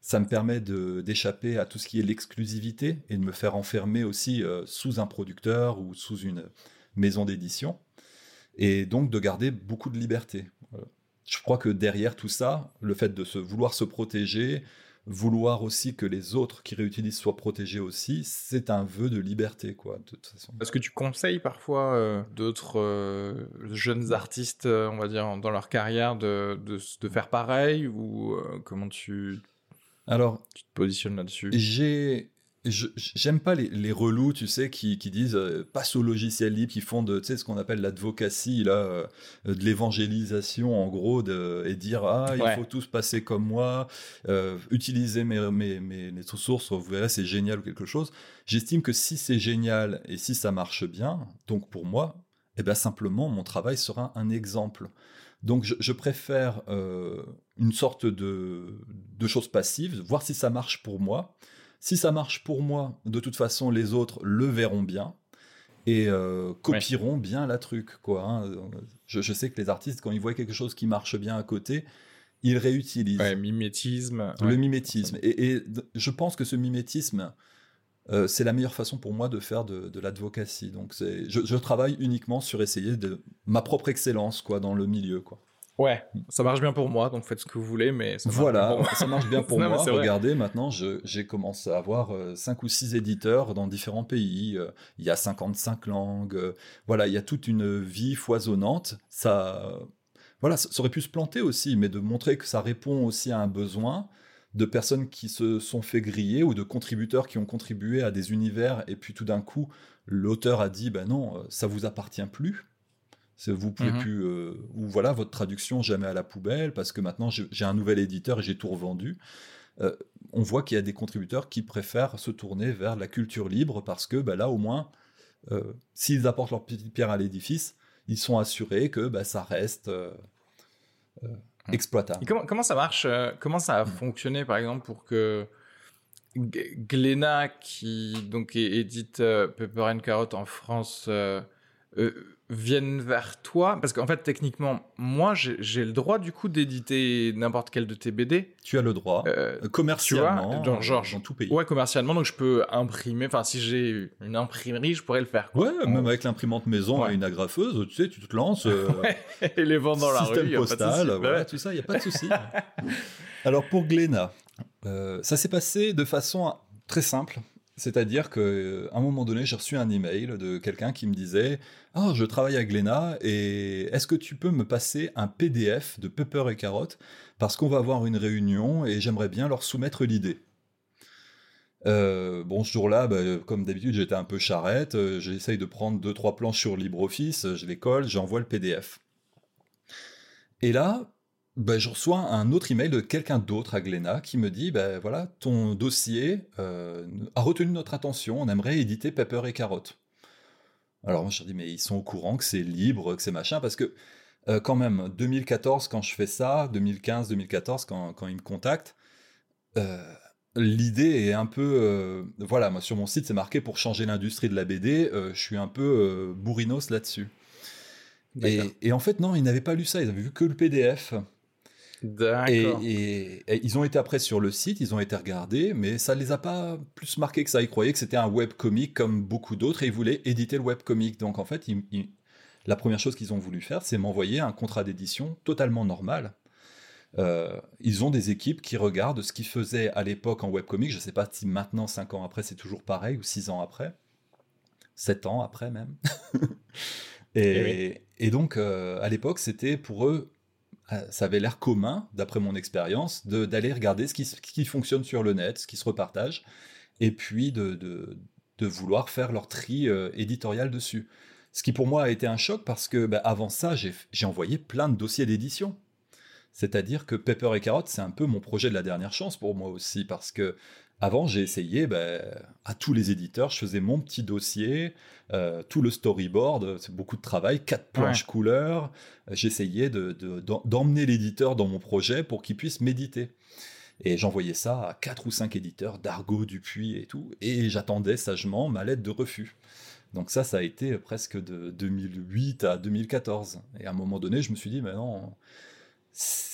ça me permet d'échapper à tout ce qui est l'exclusivité et de me faire enfermer aussi euh, sous un producteur ou sous une maison d'édition. Et donc de garder beaucoup de liberté. Euh, Je crois que derrière tout ça, le fait de se vouloir se protéger, vouloir aussi que les autres qui réutilisent soient protégés aussi, c'est un vœu de liberté, quoi, de toute façon. Est-ce que tu conseilles parfois euh, d'autres euh, jeunes artistes, euh, on va dire, dans leur carrière, de, de, de faire pareil Ou euh, comment tu, Alors, tu te positionnes là-dessus? J'ai. J'aime pas les, les relous, tu sais, qui, qui disent euh, passe au logiciel libre, qui font de, tu sais, ce qu'on appelle l'advocacy, là, euh, de l'évangélisation, en gros, de, et dire ah, il Ouais. faut tous passer comme moi, euh, utiliser mes, mes, mes, mes sources, vous verrez, c'est génial ou quelque chose. J'estime que si c'est génial et si ça marche bien, donc pour moi, eh ben simplement, mon travail sera un exemple. Donc je, je préfère euh, une sorte de, de chose passive, voir si ça marche pour moi. Si ça marche pour moi, de toute façon, les autres le verront bien et euh, copieront bien la truc. Quoi, hein. je, je sais que les artistes, quand ils voient quelque chose qui marche bien à côté, ils réutilisent Ouais, mimétisme. le ouais. mimétisme. Et, je pense que ce mimétisme, euh, c'est la meilleure façon pour moi de faire de, de l'advocacy. Donc je, je travaille uniquement sur essayer de ma propre excellence quoi dans le milieu quoi. Ouais, ça marche bien pour moi, donc faites ce que vous voulez, mais ça marche bien Voilà, pour moi. ça marche bien pour Non, moi. vrai. Regardez, maintenant, je- j'ai commencé à avoir 5 ou 6 éditeurs dans différents pays. Euh, Il y a 55 langues. euh, Voilà, il y a toute une vie foisonnante. Ça, voilà, ça, ça aurait pu se planter aussi, mais de montrer que ça répond aussi à un besoin de personnes qui se sont fait griller ou de contributeurs qui ont contribué à des univers et puis tout d'un coup, l'auteur a dit, ben non, euh, ça vous appartient plus. Vous pouvez Mhm. plus, euh, ou voilà, votre traduction jamais à la poubelle parce que maintenant j'ai un nouvel éditeur et j'ai tout revendu. Euh, on voit qu'il y a des contributeurs qui préfèrent se tourner vers la culture libre parce que bah, là, au moins, euh, s'ils apportent leur petite pierre à l'édifice, ils sont assurés que bah, ça reste Mhm. exploitable. Et comment, comment ça marche Comment ça a fonctionné, par exemple, pour que Glénat, qui donc édite Pepper and Carrot en France, euh, euh, vienne vers toi Parce qu'en fait, techniquement, moi, j'ai le droit, du coup, d'éditer n'importe quel de tes BD. Tu as le droit, Euh, commercialement, tu vois, dans- genre, dans tout pays. ouais, commercialement, donc je peux imprimer. Enfin, si j'ai une imprimerie, je pourrais le faire. quoi. Ouais, même avec l'imprimante maison Ouais. et une agrafeuse, tu sais, tu te lances. euh, Et les vendre dans la système rue. de postal, voilà, ouais. tout ça, il n'y a pas de souci. Alors pour Glénat, euh, ça s'est passé de façon très simple. C'est-à-dire qu'à un moment donné, j'ai reçu un email de quelqu'un qui me disait Ah, je travaille à Glénat et est-ce que tu peux me passer un PDF de Pepper et Carotte Parce qu'on va avoir une réunion et j'aimerais bien leur soumettre l'idée. Euh, bon, ce jour-là, bah, comme d'habitude, j'étais un peu charrette. euh, J'essaye de prendre deux, trois planches sur LibreOffice, euh, je les colle, j'envoie le PDF. Et là, bah, je reçois un autre email de quelqu'un d'autre à Glénat qui me dit bah, voilà, ton dossier euh, a retenu notre attention, on aimerait éditer Pepper et Carotte. Alors, moi, je me dis mais ils sont au courant que c'est libre, que c'est machin, parce que euh, quand même, 2014, quand je fais ça, 2015, 2014, quand, quand ils me contactent, euh, l'idée est un peu. voilà, moi, sur mon site, c'est marqué pour changer l'industrie de la BD, je suis un peu bourrinos là-dessus. Et, et en fait, non, ils n'avaient pas lu ça, ils avaient vu que le PDF. Et, D'accord. et- et ils ont été après sur le site, ils ont été regardés, mais ça les a pas plus marqués que ça. Ils croyaient que c'était un webcomic comme beaucoup d'autres et ils voulaient éditer le webcomic. Donc en fait, ils- ils- la première chose qu'ils ont voulu faire, c'est m'envoyer un contrat d'édition totalement normal. ils ont des équipes qui regardent ce qu'ils faisaient à l'époque en webcomic. Je ne sais pas si maintenant, 5 ans après, c'est toujours pareil, ou 6 ans après. 7 ans après même. et, et, donc, à l'époque, c'était pour eux euh, ça avait l'air commun, d'après mon expérience, d'aller regarder ce qui, fonctionne sur le net, ce qui se repartage, et puis de, vouloir faire leur tri euh, éditorial dessus. Ce qui pour moi a été un choc parce que bah, avant ça, j'ai envoyé plein de dossiers d'édition. C'est-à-dire que Pepper et Carotte, c'est un peu mon projet de la dernière chance pour moi aussi, parce que avant, j'ai essayé ben, à tous les éditeurs, je faisais mon petit dossier, euh, tout le storyboard, c'est beaucoup de travail, quatre planches couleurs. J'essayais d'emmener l'éditeur dans mon projet pour qu'il puisse méditer. Et j'envoyais ça à quatre ou cinq éditeurs, Dargo, Dupuis et tout, et j'attendais sagement ma lettre de refus. Donc ça, ça a été presque de 2008 à 2014. Et à un moment donné, je me suis dit, mais non,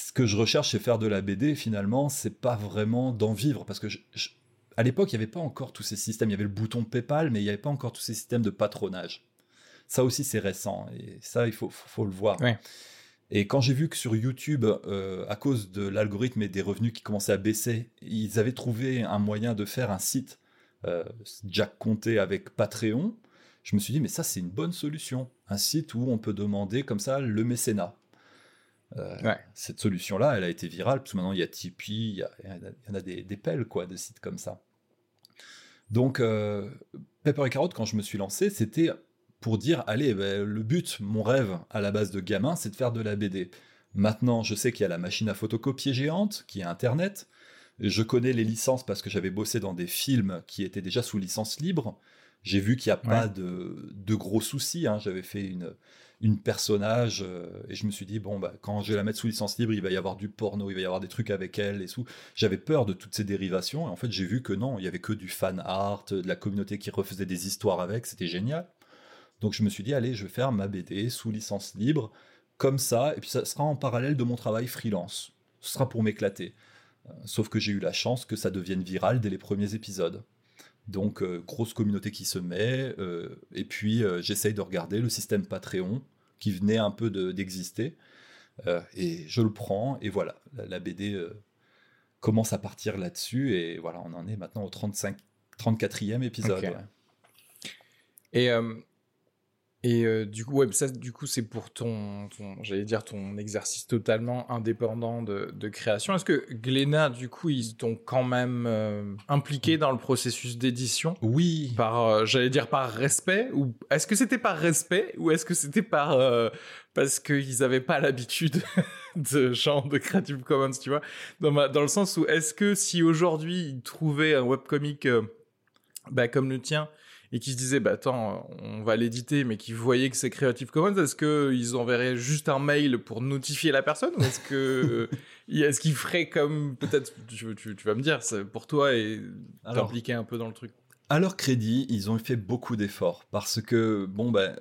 ce que je recherche, c'est faire de la BD. Finalement, c'est pas vraiment d'en vivre, parce que je, à l'époque, il n'y avait pas encore tous ces systèmes. Il y avait le bouton PayPal, mais il n'y avait pas encore tous ces systèmes de patronage. Ça aussi, c'est récent. Et ça, il faut, faut le voir. Et quand j'ai vu que sur YouTube, euh, à cause de l'algorithme et des revenus qui commençaient à baisser, ils avaient trouvé un moyen de faire un site euh, Jack Conté avec Patreon, je me suis dit, mais ça, c'est une bonne solution. Un site où on peut demander comme ça le mécénat. Euh, cette solution-là, elle a été virale, parce que maintenant il y a Tipeee, il y, en a des, des, pelles quoi, de sites comme ça. Donc, euh, Pepper et Carotte, quand je me suis lancé, c'était pour dire allez, ben, le but, mon rêve à la base de gamin, c'est de faire de la BD. Maintenant, je sais qu'il y a la machine à photocopier géante, qui est Internet. Je connais les licences parce que j'avais bossé dans des films qui étaient déjà sous licence libre. J'ai vu qu'il n'y a pas de, de, gros soucis. Hein. J'avais fait une, une personnage euh, et je me suis dit bon bah quand je vais la mettre sous licence libre il va y avoir du porno il va y avoir des trucs avec elle et tout j'avais peur de toutes ces dérivations et en fait j'ai vu que non il y avait que du fan art de la communauté qui refaisait des histoires avec c'était génial. Donc je me suis dit allez je vais faire ma BD sous licence libre comme ça et puis ça sera en parallèle de mon travail freelance. Ce sera pour m'éclater. Euh, sauf que j'ai eu la chance que ça devienne viral dès les premiers épisodes donc, euh, grosse communauté qui se met. Euh, et puis, euh, j'essaye de regarder le système Patreon qui venait un peu d'exister. et je le prends. Et voilà, la, BD commence à partir là-dessus. Et voilà, on en est maintenant au 35, 34e épisode. Et et euh, du coup, ouais, ça, du coup, c'est pour ton, j'allais dire, ton exercice totalement indépendant de, de création. Est-ce que Glénat, du coup, ils t'ont quand même euh, impliqué dans le processus d'édition? Oui. Par, euh, j'allais dire, par respect Ou est-ce que c'était par respect Ou est-ce que c'était par parce qu'ils n'avaient pas l'habitude de genre de Creative Commons, tu vois? Dans, dans le sens où est-ce que si aujourd'hui ils trouvaient un webcomic bah, comme le tien et qui se disaient bah attends on va l'éditer mais qui voyaient que c'est Creative Commons est-ce que ils enverraient juste un mail pour notifier la personne ou est-ce que est-ce qu'ils feraient comme peut-être tu, tu, vas me dire pour toi et t'impliquer un peu dans le truc. À leur crédit ils ont fait beaucoup d'efforts parce que bon ben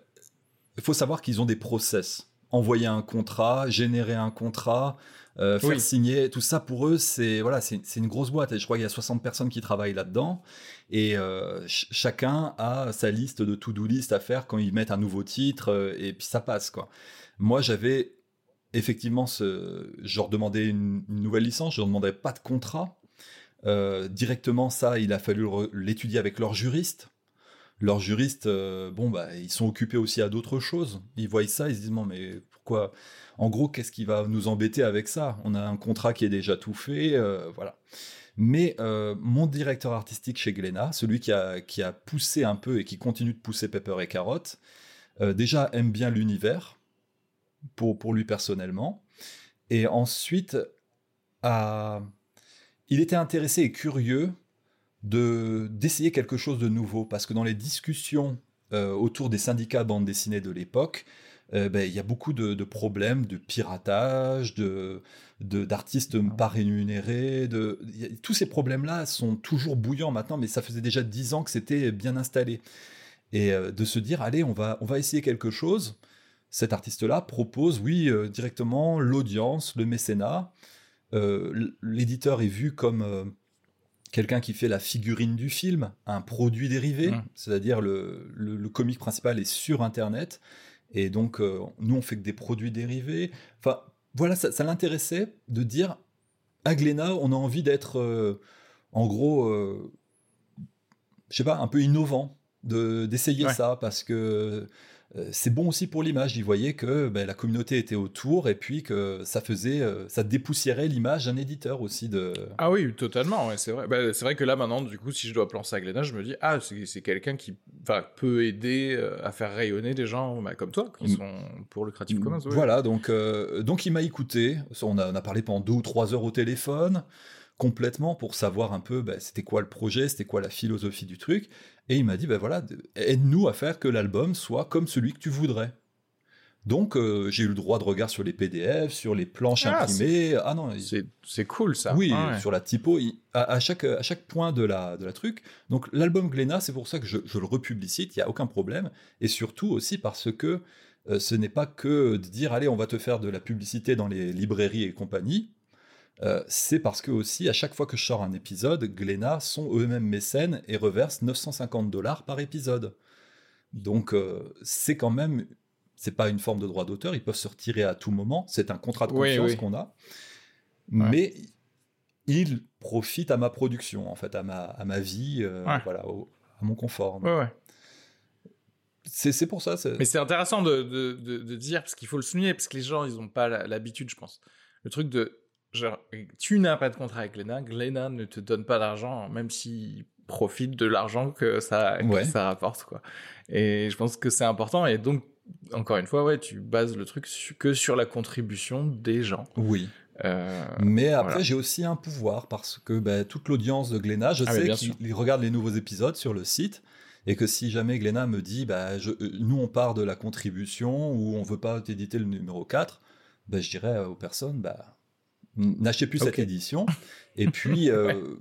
il faut savoir qu'ils ont des process. Envoyer un contrat générer un contrat euh, faire signer, tout ça pour eux, c'est voilà, c'est une grosse boîte. Et je crois qu'il y a 60 personnes qui travaillent là-dedans. Et euh, chacun a sa liste de to-do list à faire quand ils mettent un nouveau titre. Euh, et puis ça passe, quoi. Moi, j'avais effectivement ce. Je leur demandais une, nouvelle licence, je leur demandais pas de contrat. directement, ça, il a fallu l'étudier avec leur juriste. Leurs juristes, bon, bah, ils sont occupés aussi à d'autres choses. Ils voient ça, ils se disent, non, mais en gros, qu'est-ce qui va nous embêter avec ça? On a un contrat qui est déjà tout fait, euh, voilà. Mais euh, mon directeur artistique chez Glénat, celui qui a, qui a poussé un peu et qui continue de pousser Pepper et Carotte, euh, déjà aime bien l'univers, pour, pour lui personnellement. Et ensuite, il était intéressé et curieux de d'essayer quelque chose de nouveau, parce que dans les discussions autour des syndicats bande dessinée de l'époque, euh, ben, il y a beaucoup de, problèmes de piratage, de d'artistes pas rémunérés, de tous ces problèmes-là sont toujours bouillants maintenant, mais ça faisait déjà dix ans que c'était bien installé. Et euh, de se dire, allez, on va, on va essayer quelque chose. Cet artiste-là propose, oui, euh, directement l'audience, le mécénat. L'éditeur est vu comme quelqu'un qui fait la figurine du film, un produit dérivé, mmh. c'est-à-dire le, le, le, comic principal est sur Internet et donc, euh, nous, on fait que des produits dérivés. Enfin, voilà, ça, l'intéressait de dire à Glénat, on a envie d'être, euh, en gros, euh, je sais pas, un peu innovant, d'essayer ça, parce que c'est bon aussi pour l'image. Il voyait que ben, la communauté était autour et puis que ça faisait, euh, ça dépoussiérait l'image d'un éditeur aussi de. Ah oui, totalement. c'est vrai. Bah, c'est vrai que là maintenant, du coup, si je dois plancer à Glénat, je me dis ah c'est quelqu'un qui peut aider euh, à faire rayonner des gens bah, comme toi qui mm. sont pour le Creative Commons. Voilà, donc donc il m'a écouté. On a, on a parlé pendant deux ou trois heures au téléphone complètement pour savoir un peu ben, c'était quoi le projet, c'était quoi la philosophie du truc. Et il m'a dit, ben voilà, aide-nous à faire que l'album soit comme celui que tu voudrais. Donc euh, j'ai eu le droit de regard sur les PDF, sur les planches ah, imprimées. Ah non, c'est cool ça. Oui, sur la typo, à, chaque, à chaque point de la, de la truc. Donc l'album Glénat, c'est pour ça que je, le republicite, il n'y a aucun problème. Et surtout aussi parce que euh, ce n'est pas que de dire, allez, on va te faire de la publicité dans les librairies et compagnie. Euh, c'est parce que aussi, à chaque fois que je sors un épisode, Glénat sont eux-mêmes mécènes et reversent 950 dollars par épisode. Donc euh, c'est quand même, c'est pas une forme de droit d'auteur, ils peuvent se retirer à tout moment, c'est un contrat de confiance qu'on a, mais ils profitent à ma production, en fait, à ma, à ma vie, euh, voilà, à mon confort. C'est pour ça. Mais c'est intéressant de, de, de, dire, parce qu'il faut le souligner, parce que les gens, ils n'ont pas l'habitude, je pense. Le truc de Genre, tu n'as pas de contrat avec Glénat, Glénat ne te donne pas d'argent, même s'il profite de l'argent que ça, ça rapporte, quoi. Et je pense que c'est important. Et donc, encore une fois, ouais, tu bases le truc que sur la contribution des gens. Oui. Euh, mais après, j'ai aussi un pouvoir parce que bah, toute l'audience de Glénat, je ah, sais qu'ils regardent les nouveaux épisodes sur le site et que si jamais Glénat me dit, bah, je, euh, nous on part de la contribution ou on veut pas t'éditer le numéro 4, bah, je dirais aux personnes, bah, n'achetez plus cette édition. Et puis, euh,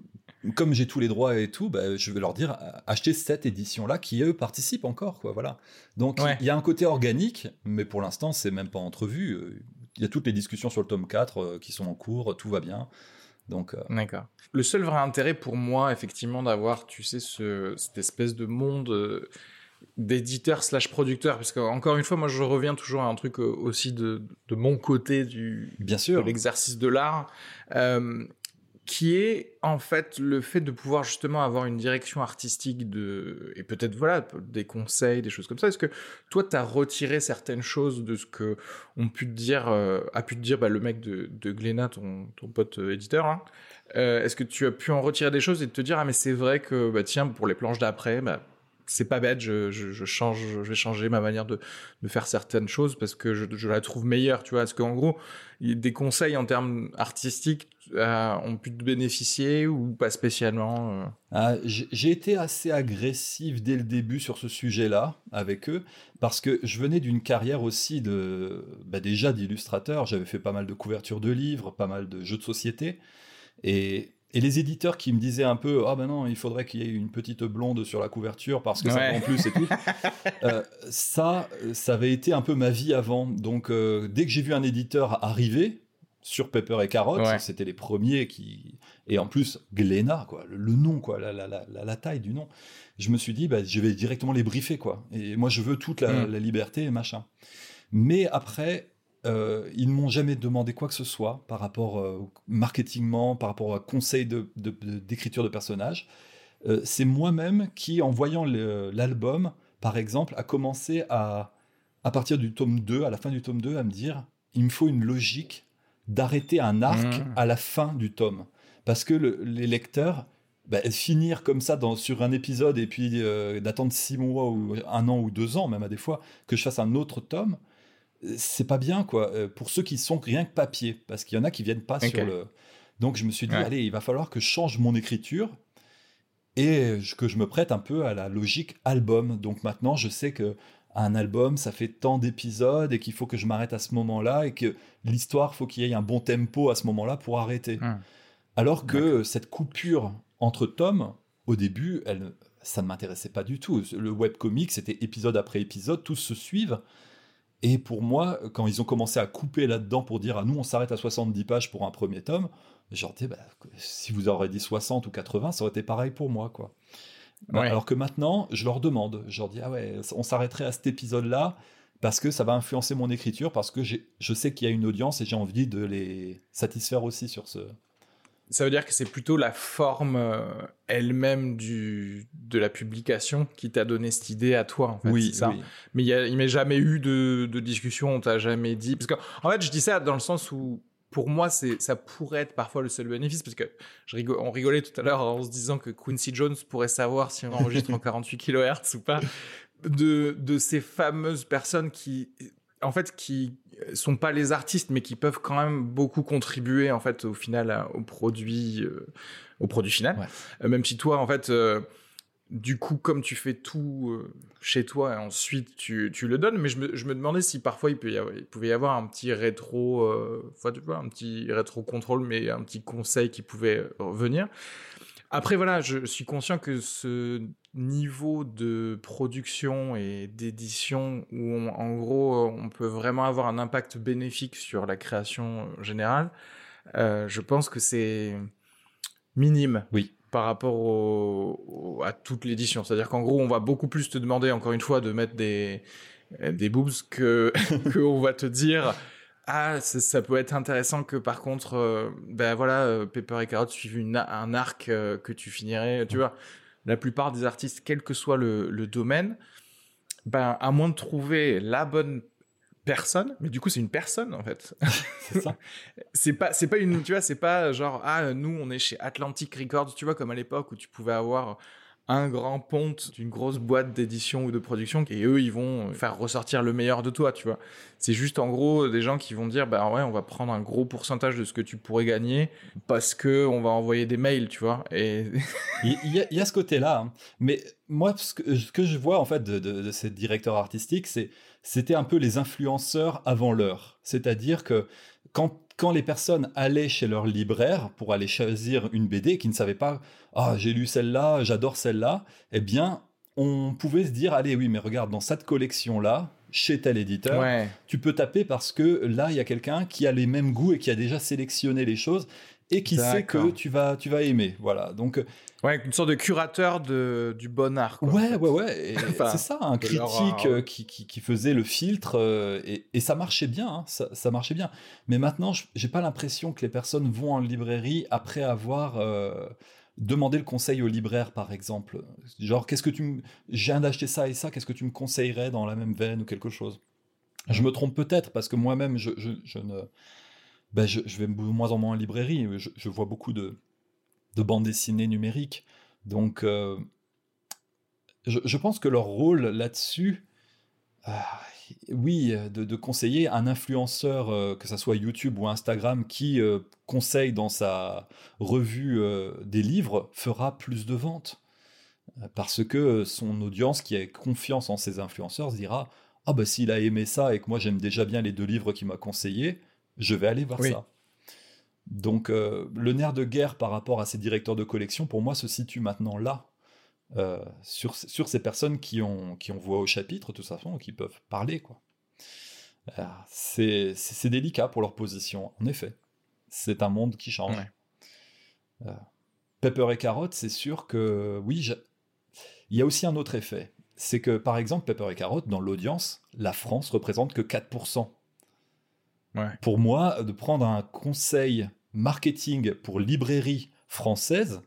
comme j'ai tous les droits et tout, bah, je vais leur dire achetez cette édition-là qui eux participent encore, quoi. Voilà. Donc il y a un côté organique, mais pour l'instant c'est même pas entrevu. Euh, il y a toutes les discussions sur le tome 4 euh, qui sont en cours, tout va bien. Donc, D'accord. Le seul vrai intérêt pour moi, effectivement, d'avoir, tu sais, ce, cette espèce de monde d'éditeur slash producteur parce que encore une fois moi je reviens toujours à un truc euh, aussi de, de mon côté du bien sûr. de l'exercice de l'art euh, qui est en fait le fait de pouvoir justement avoir une direction artistique de et peut-être voilà des conseils des choses comme ça. Est-ce que toi tu as retiré certaines choses de ce que on pu te dire euh, a pu te dire bah, le mec de, de Glénat ton, ton pote éditeur hein, est-ce que tu as pu en retirer des choses et te dire ah mais c'est vrai que bah tiens pour les planches d'après bah c'est pas bête, je, change, je vais changer ma manière de, faire certaines choses parce que je, je, la trouve meilleure, tu vois. Parce qu'en gros, des conseils en termes artistiques euh, ont pu te bénéficier ou pas spécialement euh? ah, J'ai été assez agressif dès le début sur ce sujet-là avec eux parce que je venais d'une carrière aussi de, bah déjà d'illustrateur. J'avais fait pas mal de couvertures de livres, pas mal de jeux de société. Et et les éditeurs qui me disaient un peu ah ben non il faudrait qu'il y ait une petite blonde sur la couverture parce que ça en plus et tout euh, ça ça avait été un peu ma vie avant. Donc euh, dès que j'ai vu un éditeur arriver sur Pepper et Carotte c'était les premiers qui et en plus Glénat quoi le, nom quoi la, la, la, la, taille du nom. Je me suis dit bah, je vais directement les briefer quoi. Et moi je veux toute la, mm. la liberté et machin. Mais après euh, ils ne m'ont jamais demandé quoi que ce soit par rapport euh, au marketingment, par rapport à conseil d'écriture de, personnages. Euh, c'est moi-même qui, en voyant l'album, par exemple, a commencé à, à partir du tome 2, à la fin du tome 2, à me dire il me faut une logique d'arrêter un arc mmh. à la fin du tome. Parce que les lecteurs, bah, finir comme ça dans, sur un épisode et puis d'attendre six mois ou un an ou deux ans, même à des fois, que je fasse un autre tome, c'est pas bien quoi. Euh, pour ceux qui sont rien que papier parce qu'il y en a qui viennent pas sur le. Donc je me suis dit allez il va falloir que je change mon écriture et que je me prête un peu à la logique album. Donc maintenant je sais que un album ça fait tant d'épisodes et qu'il faut que je m'arrête à ce moment-là et que l'histoire faut qu'il y ait un bon tempo à ce moment-là pour arrêter. Hmm. alors que cette coupure entre tomes au début elle ça ne m'intéressait pas du tout. Le webcomic c'était épisode après épisode tous se suivent et pour moi, quand ils ont commencé à couper là-dedans pour dire, ah, nous, on s'arrête à 70 pages pour un premier tome, genre, bah, si vous aurez dit 60 ou 80, ça aurait été pareil pour moi, quoi. Bah, alors que maintenant, je leur demande, je leur dis, ah ouais, on s'arrêterait à cet épisode-là, parce que ça va influencer mon écriture, parce que je sais qu'il y a une audience et j'ai envie de les satisfaire aussi sur ce. Ça veut dire que c'est plutôt la forme euh, elle-même du de la publication qui t'a donné cette idée à toi. En fait, oui, ça. Mais il m'est jamais eu de, de discussion. On t'a jamais dit parce que en fait, je dis ça dans le sens où pour moi, c'est, ça pourrait être parfois le seul bénéfice, parce que je on rigolait tout à l'heure en se disant que Quincy Jones pourrait savoir si on enregistre en 48 kHz ou pas, de, de ces fameuses personnes qui, en fait, qui sont pas les artistes, mais qui peuvent quand même beaucoup contribuer, en fait, au final, au produit, euh, au produit final. Euh, même si toi, en fait, euh, du coup, comme tu fais tout euh, chez toi et ensuite tu, tu le donnes, mais je me, je me, demandais si parfois il, peut y avoir, il pouvait y avoir un petit rétro, euh, tu vois, un petit rétro contrôle, mais un petit conseil qui pouvait revenir. Après, voilà, je suis conscient que ce niveau de production et d'édition où, en gros, on peut vraiment avoir un impact bénéfique sur la création générale, euh, je pense que c'est minime. Oui par rapport à toute l'édition. C'est-à-dire qu'en gros, on va beaucoup plus te demander, encore une fois, de mettre des, des boobs que, que on va te dire, ah, ça peut être intéressant que par contre, euh, ben voilà, euh, Pepper et Carrot suivent une, un arc euh, que tu finirais, tu vois. La plupart des artistes, quel que soit le, le domaine, ben, à moins de trouver la bonne personne, mais du coup c'est une personne en fait. c'est ça. c'est pas c'est pas une tu vois c'est pas genre ah nous on est chez Atlantic Records tu vois comme à l'époque où tu pouvais avoir un grand ponte d'une grosse boîte d'édition ou de production et eux ils vont faire ressortir le meilleur de toi tu vois c'est juste en gros des gens qui vont dire bah ouais on va prendre un gros pourcentage de ce que tu pourrais gagner parce que on va envoyer des mails tu vois et il, y a, ce côté là hein. mais moi ce que, je vois en fait de, de, ces directeurs artistiques c'est c'était un peu les influenceurs avant l'heure. C'est-à-dire que quand, quand les personnes allaient chez leur libraire pour aller choisir une BD, qui ne savaient pas ah j'ai lu celle-là, j'adore celle-là, eh bien on pouvait se dire allez oui mais regarde dans cette collection là chez tel éditeur, tu peux taper parce que là il y a quelqu'un qui a les mêmes goûts et qui a déjà sélectionné les choses et qui sait que tu vas tu vas aimer. Voilà. Donc Ouais, une sorte de curateur de, du bon art. ouais, ouais, ouais, c'est ça, un critique euh, qui, qui, qui, faisait le filtre euh, et, et, ça marchait bien, hein, ça, ça, marchait bien. Mais maintenant, j'ai pas l'impression que les personnes vont en librairie après avoir euh, demandé le conseil au libraire, par exemple. Genre, qu'est-ce que tu me. J'ai viens d'acheter ça et ça, qu'est-ce que tu me conseillerais dans la même veine ou quelque chose? Je me trompe peut-être parce que moi-même, je, je, je, ne. Ben, je, je, vais de moins en moins en librairie. Je, vois beaucoup de de bande dessinée numérique. Donc, euh, je, pense que leur rôle là-dessus, euh, oui, de, conseiller un influenceur, euh, que ce soit YouTube ou Instagram, qui conseille dans sa revue des livres, fera plus de ventes. Parce que son audience qui a confiance en ses influenceurs se dira Ah, bah s'il a aimé ça et que moi j'aime déjà bien les deux livres qu'il m'a conseillés, je vais aller voir ça. Donc euh, le nerf de guerre par rapport à ces directeurs de collection, pour moi, se situe maintenant là, euh, sur, sur, ces personnes qui ont, qui ont voix au chapitre, de toute façon, qui peuvent parler. quoi. Euh, c'est délicat pour leur position, en effet. C'est un monde qui change. Pepper et Carotte, c'est sûr que, oui, il y a aussi un autre effet. C'est que, par exemple, Pepper et Carotte, dans l'audience, la France représente que 4%. Pour moi, de prendre un conseil marketing pour librairie française,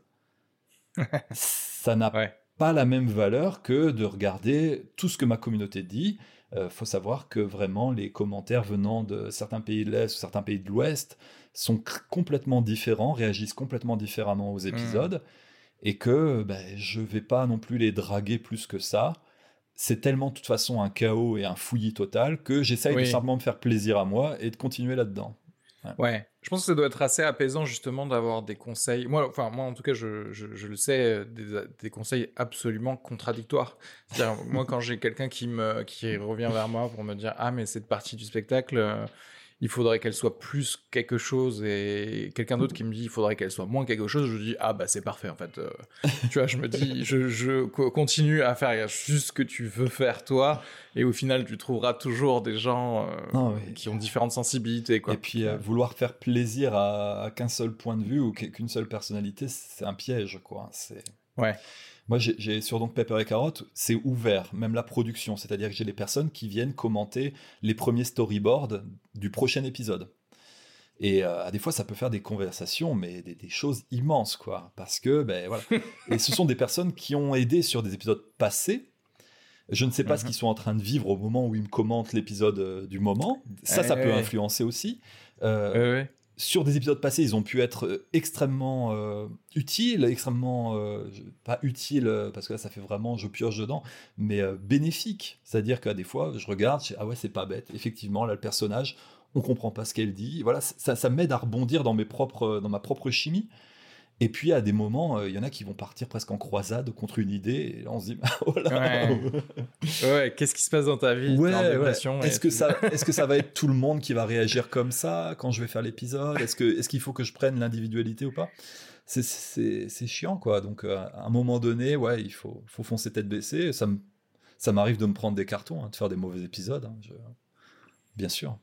ça n'a pas la même valeur que de regarder tout ce que ma communauté dit. Il euh, faut savoir que vraiment les commentaires venant de certains pays de l'Est ou certains pays de l'Ouest sont complètement différents, réagissent complètement différemment aux épisodes, hmm. et que ben, je vais pas non plus les draguer plus que ça c'est tellement de toute façon un chaos et un fouillis total que j'essaye de simplement me faire plaisir à moi et de continuer là-dedans. Ouais. je pense que ça doit être assez apaisant justement d'avoir des conseils. Moi, enfin moi en tout cas, je, je, le sais, des, conseils absolument contradictoires. moi quand j'ai quelqu'un qui me qui revient vers moi pour me dire ah mais cette partie du spectacle euh, il faudrait qu'elle soit plus quelque chose et quelqu'un d'autre qui me dit il faudrait qu'elle soit moins quelque chose, je dis ah bah c'est parfait en fait. Euh, tu vois, je me dis je, je continue à faire juste ce que tu veux faire toi et au final tu trouveras toujours des gens euh, qui ont différentes sensibilités quoi. Et puis euh, vouloir faire plaisir à, qu'un seul point de vue ou qu'une seule personnalité, c'est un piège quoi. C'est Ouais. Moi, j'ai sur donc Pepper et Carotte, c'est ouvert, même la production. C'est-à-dire que j'ai les personnes qui viennent commenter les premiers storyboards du prochain épisode. Et euh, des fois, ça peut faire des conversations, mais des, choses immenses, quoi. Parce que, ben voilà. et ce sont des personnes qui ont aidé sur des épisodes passés. Je ne sais pas ce mhm. qu'ils sont en train de vivre au moment où ils me commentent l'épisode euh, du moment. Ça, ça peut influencer aussi. Euh, sur des épisodes passés, ils ont pu être euh, extrêmement euh, utiles, extrêmement euh, pas utiles parce que là ça fait vraiment je pioche dedans, mais bénéfiques. C'est-à-dire qu'à des fois je regarde, je ah ouais c'est pas bête. Effectivement là le personnage, on comprend pas ce qu'elle dit. Voilà, ça, ça m'aide à rebondir dans mes propres, dans ma propre chimie. Et puis à des moments, euh, il y en a qui vont partir presque en croisade contre une idée. Et là, on se dit, oh là ouais. qu'est-ce qui se passe dans ta vie? Ouais, Est-ce que ça, est-ce que ça va être tout le monde qui va réagir comme ça quand je vais faire l'épisode? Est-ce que, est-ce qu'il faut que je prenne l'individualité ou pas? C'est, c'est, chiant, quoi. Donc euh, à un moment donné, ouais, il faut, faut foncer tête baissée. Ça, ça m'arrive de me prendre des cartons, hein, de faire des mauvais épisodes. Hein, bien sûr.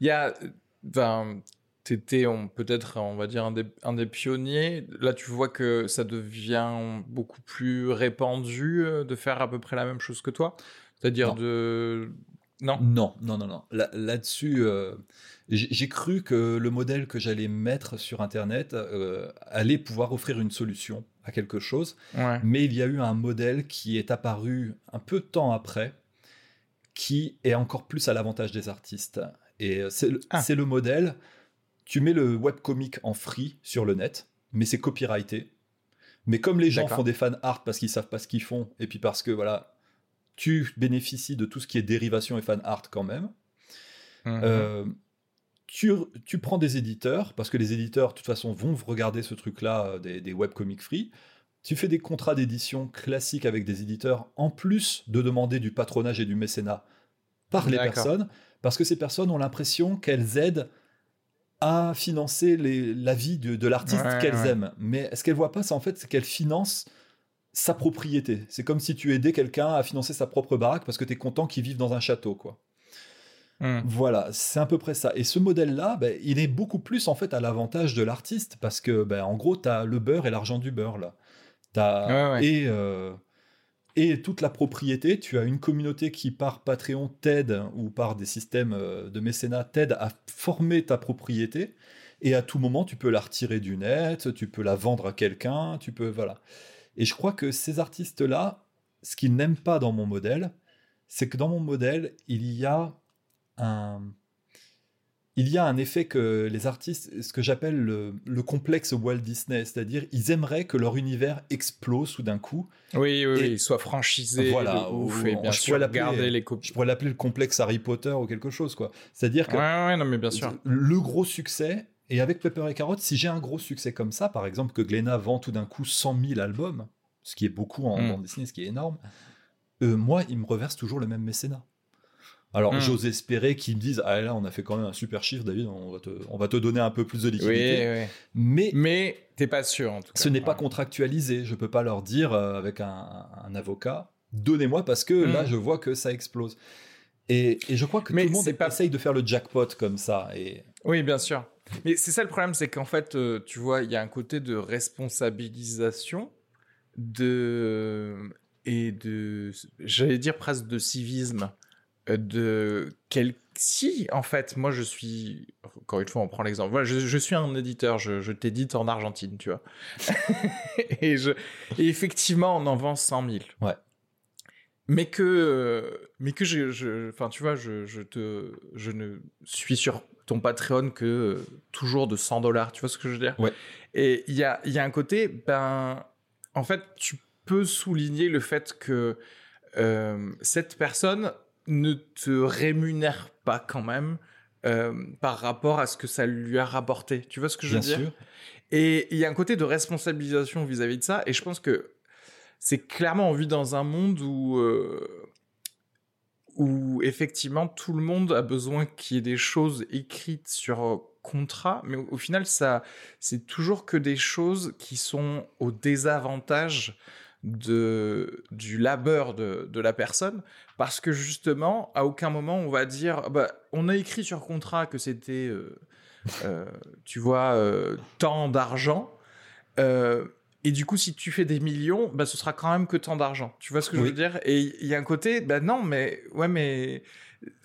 Il y a, ben, c'était peut-être, on va dire, un des, un des, pionniers. Là, tu vois que ça devient beaucoup plus répandu euh, de faire à peu près la même chose que toi? C'est-à-dire de. Non? Non, non, non, non. Là-dessus, euh, j'ai cru que le modèle que j'allais mettre sur Internet euh, allait pouvoir offrir une solution à quelque chose. Mais il y a eu un modèle qui est apparu un peu de temps après, qui est encore plus à l'avantage des artistes. Et c'est le, ah. le modèle tu mets le webcomic en free sur le net, mais c'est copyrighté. Mais comme les gens font des fan art parce qu'ils savent pas ce qu'ils font, et puis parce que voilà, tu bénéficies de tout ce qui est dérivation et fan art quand même. Mhm. Euh, tu, tu, prends des éditeurs, parce que les éditeurs, de toute façon, vont regarder ce truc-là, euh, des, des webcomics free. Tu fais des contrats d'édition classiques avec des éditeurs, en plus de demander du patronage et du mécénat par les personnes, parce que ces personnes ont l'impression qu'elles aident à financer la vie de, l'artiste qu'elles aiment. Mais ce qu'elles voient pas, c'est en fait qu'elles financent sa propriété. C'est comme si tu aidais quelqu'un à financer sa propre baraque parce que tu es content qu'il vive dans un château, quoi. Hmm. Voilà, c'est à peu près ça. Et ce modèle-là, ben, il est beaucoup plus en fait à l'avantage de l'artiste parce que, ben, en gros, tu as le beurre et l'argent du beurre là. As, et euh, et toute la propriété. Tu as une communauté qui, par Patreon, t'aide ou par des systèmes euh, de mécénat, t'aide à former ta propriété. Et à tout moment, tu peux la retirer du net, tu peux la vendre à quelqu'un, tu peux. Voilà. Et je crois que ces artistes-là, ce qu'ils n'aiment pas dans mon modèle, c'est que dans mon modèle, il y a un, il y a un effet que les artistes, ce que j'appelle le, complexe Walt Disney, c'est-à-dire ils aimeraient que leur univers explose tout d'un coup. Oui, oui, et, soit franchisé, voilà, ouf, et bien sûr garder les Je pourrais l'appeler le complexe Harry Potter ou quelque chose, quoi. C'est-à-dire que ouais, non, mais bien sûr. le gros succès, et avec Pepper et Carotte, si j'ai un gros succès comme ça, par exemple que Glenna vend tout d'un coup 100 000 albums, ce qui est beaucoup en mm. bande dessinée, ce qui est énorme, euh, moi, il me reverse toujours le même mécénat. Alors, hmm. j'ose espérer qu'ils me disent Ah là, on a fait quand même un super chiffre, David, on va te, on va te donner un peu plus de liquidité. Mais, Mais t'es pas sûr, en tout cas. Ce n'est pas contractualisé. Je peux pas leur dire euh, avec un, avocat Donnez-moi parce que là, hmm. je vois que ça explose. Et, je crois que tout le monde pas... essaye de faire le jackpot comme ça. Et... Oui, bien sûr. Mais c'est ça le problème, c'est qu'en fait, euh, tu vois, il y a un côté de responsabilisation de et de, j'allais dire presque de civisme de quel si en fait moi je suis encore une fois on prend l'exemple. Voilà, je, suis un éditeur je, t'édite en Argentine tu vois. Et, je, effectivement on en vend 100 000 ouais. Mais que mais que je enfin tu vois je, je te je ne suis sur ton Patreon que toujours de 100 dollars tu vois ce que je veux dire? Ouais. Et il y a il y a un côté ben en fait tu peux souligner le fait que euh, cette personne ne te rémunère pas quand même euh, par rapport à ce que ça lui a rapporté. Tu vois ce que je veux dire sûr. Et il y a un côté de responsabilisation vis-à-vis de ça. Et je pense que c'est clairement on vit dans un monde où euh, où effectivement tout le monde a besoin qu'il y ait des choses écrites sur contrat, mais au, final ça c'est toujours que des choses qui sont au désavantage de, du labeur de, de, la personne, parce que justement, à aucun moment on va dire, bah, on a écrit sur contrat que c'était, euh, euh, tu vois, euh, tant d'argent, et du coup, si tu fais des millions, bah, ce sera quand même que tant d'argent. Tu vois ce que je veux dire? Et il y a un côté, bah non, mais ouais, mais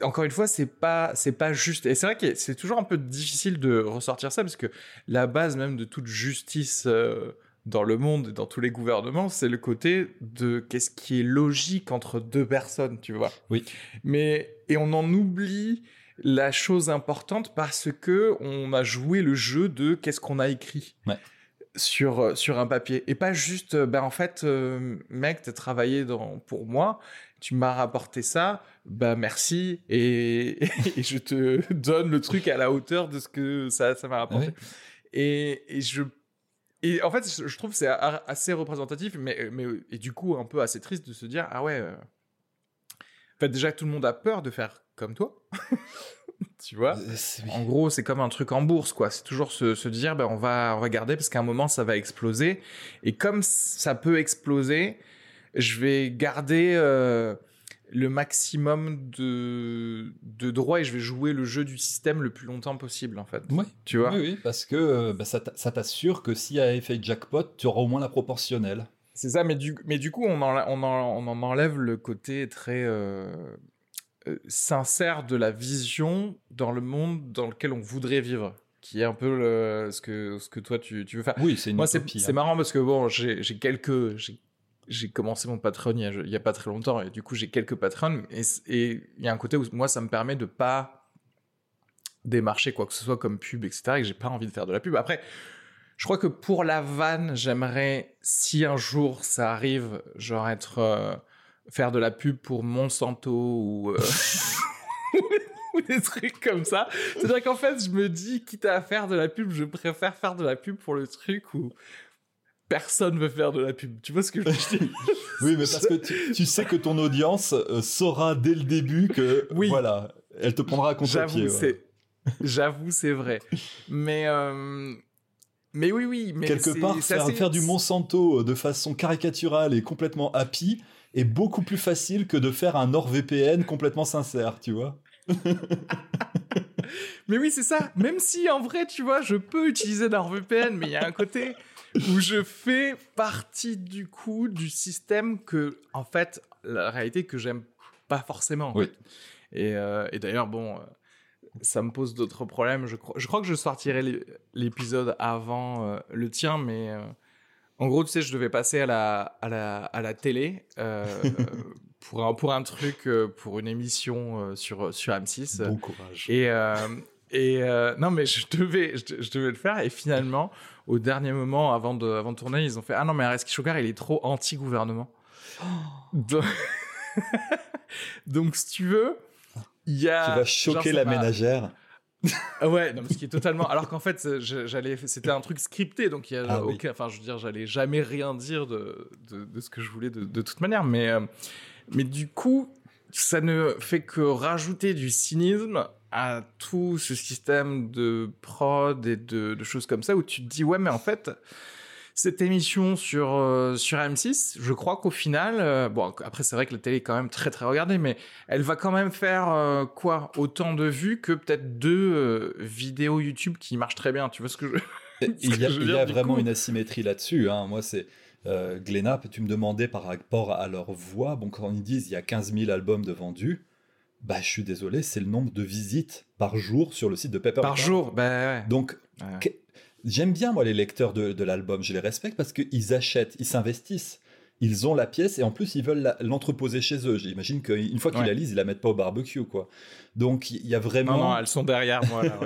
encore une fois, c'est pas, c'est pas juste. Et c'est vrai que c'est toujours un peu difficile de ressortir ça parce que la base même de toute justice euh, dans le monde et dans tous les gouvernements, c'est le côté de qu'est-ce qui est logique entre deux personnes, tu vois. Oui. Mais et on en oublie la chose importante parce que on a joué le jeu de qu'est-ce qu'on a écrit. Ouais sur, euh, sur un papier. Et pas juste, ben en fait, euh, mec, t'as travaillé dans, pour moi, tu m'as rapporté ça, bah merci, et, et, je te donne le truc à la hauteur de ce que ça, ça m'a rapporté. Et, et, je. Et en fait, je trouve que c'est assez représentatif, mais, mais et du coup un peu assez triste de se dire ah ouais. En fait, déjà tout le monde a peur de faire comme toi. tu vois? Euh, En gros, c'est comme un truc en bourse, quoi. C'est toujours se, se, dire, ben, on va, on va garder parce qu'à un moment, ça va exploser. Et comme ça peut exploser, je vais garder euh, le maximum de, de droits et je vais jouer le jeu du système le plus longtemps possible, en fait. Oui. Tu vois? Oui, oui, parce que euh, bah, ça t'assure que s'il y a effet jackpot, tu auras au moins la proportionnelle. C'est ça, mais du, mais du coup, on en, on en, on en enlève le côté très euh, sincère de la vision dans le monde dans lequel on voudrait vivre qui est un peu le, ce que ce que toi tu, tu veux faire. Oui, c'est une Moi c'est c'est hein. marrant parce que bon, j'ai quelques j'ai commencé mon Patreon il y, a, pas très longtemps et du coup j'ai quelques patrons et il y a un côté où moi ça me permet de pas démarcher quoi que ce soit comme pub etc et que j'ai pas envie de faire de la pub après je crois que pour la vanne j'aimerais si un jour ça arrive genre être euh, faire de la pub pour Monsanto ou, euh, ou des trucs comme ça. C'est-à-dire qu'en fait, je me dis, quitte à faire de la pub, je préfère faire de la pub pour le truc où personne veut faire de la pub. Tu vois ce que je veux dire? Oui, mais parce que tu, sais que ton audience euh, saura dès le début que oui. voilà, elle te prendra à contre-pied. J'avoue, c'est vrai. Mais euh, mais oui, oui. Mais quelque part, faire, faire, du Monsanto de façon caricaturale et complètement happy, est beaucoup plus facile que de faire un NordVPN complètement sincère, tu vois. mais oui, c'est ça. Même si en vrai, tu vois, je peux utiliser NordVPN, mais il y a un côté où je fais partie du coup du système que, en fait, la réalité que j'aime pas forcément. oui. Et, euh, et d'ailleurs, bon, euh, ça me pose d'autres problèmes. Je crois, je crois que je sortirai l'épisode avant euh, le tien, mais en gros, tu sais, je devais passer à la, à la, à la télé pour, un, pour un truc, pour une émission sur, sur M6. Bon courage. Et, et non, mais je devais, je, devais le faire. Et finalement, au dernier moment, avant de, avant de tourner, ils ont fait Ah non, mais Areski Sugar, il est trop anti-gouvernement. Donc... Donc, si tu veux, il y a. Tu vas choquer la ménagère. Ah ouais, non, ce qui est totalement. Alors qu'en fait, j'allais, c'était un truc scripté, donc il y a ah aucun. Enfin, je veux dire, j'allais jamais rien dire de, de, de, ce que je voulais de, de toute manière, mais euh, mais du coup, ça ne fait que rajouter du cynisme à tout ce système de prod et de, de choses comme ça où tu te dis ouais, mais en fait cette émission sur euh, sur M6, je crois qu'au final, euh, bon après c'est vrai que la télé est quand même très très regardée, mais elle va quand même faire euh, quoi autant de vues que peut-être deux vidéos YouTube qui marchent très bien. Tu vois ce que je Il y a, il y a vraiment une asymétrie là-dessus. Hein. Moi c'est euh, Glénat, tu me demandais par rapport à leur voix, bon quand ils disent il y a 15 000 albums de vendus, bah je suis désolé, c'est le nombre de visites par jour sur le site de Pepper. Par jour, bah ouais. Donc J'aime bien, moi, les lecteurs de, l'album. Je les respecte parce qu'ils achètent, ils s'investissent. Ils ont la pièce et en plus, ils veulent l'entreposer chez eux. J'imagine qu'une fois qu'ils la lisent, ils la mettent pas au barbecue, quoi. Donc, il y a vraiment. Non, non, elles sont derrière moi, là,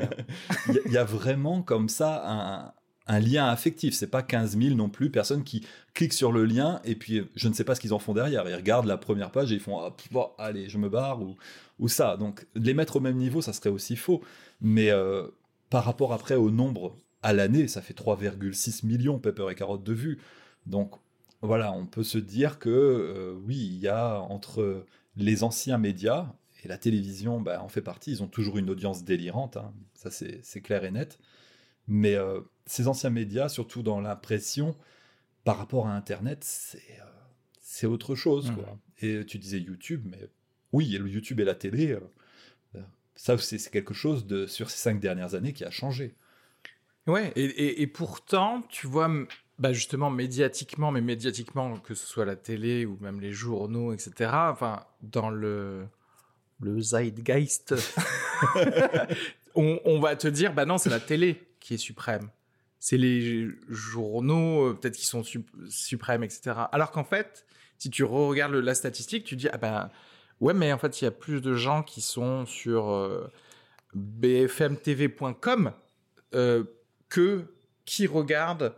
Il y, a vraiment comme ça un, un lien affectif. C'est pas 15 000 non plus personnes qui cliquent sur le lien et puis je ne sais pas ce qu'ils en font derrière. Ils regardent la première page et ils font ah, allez, je me barre ou, ou ça. Donc les mettre au même niveau, ça serait aussi faux. Mais euh, par rapport après au nombre à l'année, ça fait 3,6 millions Pepper et Carotte de vues. Donc voilà, on peut se dire que euh, oui, il y a entre les anciens médias et la télévision, bah, en fait partie, ils ont toujours une audience délirante, hein. ça c'est clair et net. Mais euh, ces anciens médias, surtout dans l'impression, par rapport à Internet, c'est euh, autre chose. Quoi. Mmh. Et tu disais YouTube, mais oui, le YouTube et la télé, ça c'est quelque chose de, sur ces cinq dernières années qui a changé. Ouais, et, et, et, pourtant, tu vois, Bah justement, médiatiquement, mais médiatiquement, que ce soit la télé ou même les journaux, etc. Enfin, dans le, le zeitgeist, on, on va te dire, bah non, c'est la télé qui est suprême. C'est les journaux, euh, peut-être qui sont sup- suprêmes, etc. Alors qu'en fait, si tu regardes la statistique, tu dis, ah ben, ouais, mais en fait, il y a plus de gens qui sont sur euh, bfmtv.com euh, que qui regardent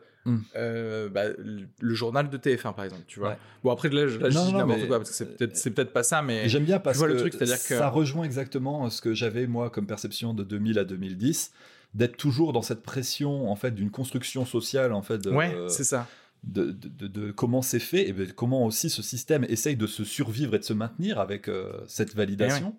euh, bah, le journal de TF1, par exemple, tu vois. Ouais. Bon, après, là, je, là, je dis n'importe quoi, parce que c'est peut-être pas ça, mais... J'aime bien parce vois que le truc, que- ça rejoint exactement ce que j'avais moi comme perception de 2000 à 2010, d'être toujours dans cette pression en fait d'une construction sociale en fait de, Ouais, c'est ça. de, de- de- de comment c'est fait et de comment aussi ce système essaye de se survivre et de se maintenir avec euh, cette validation.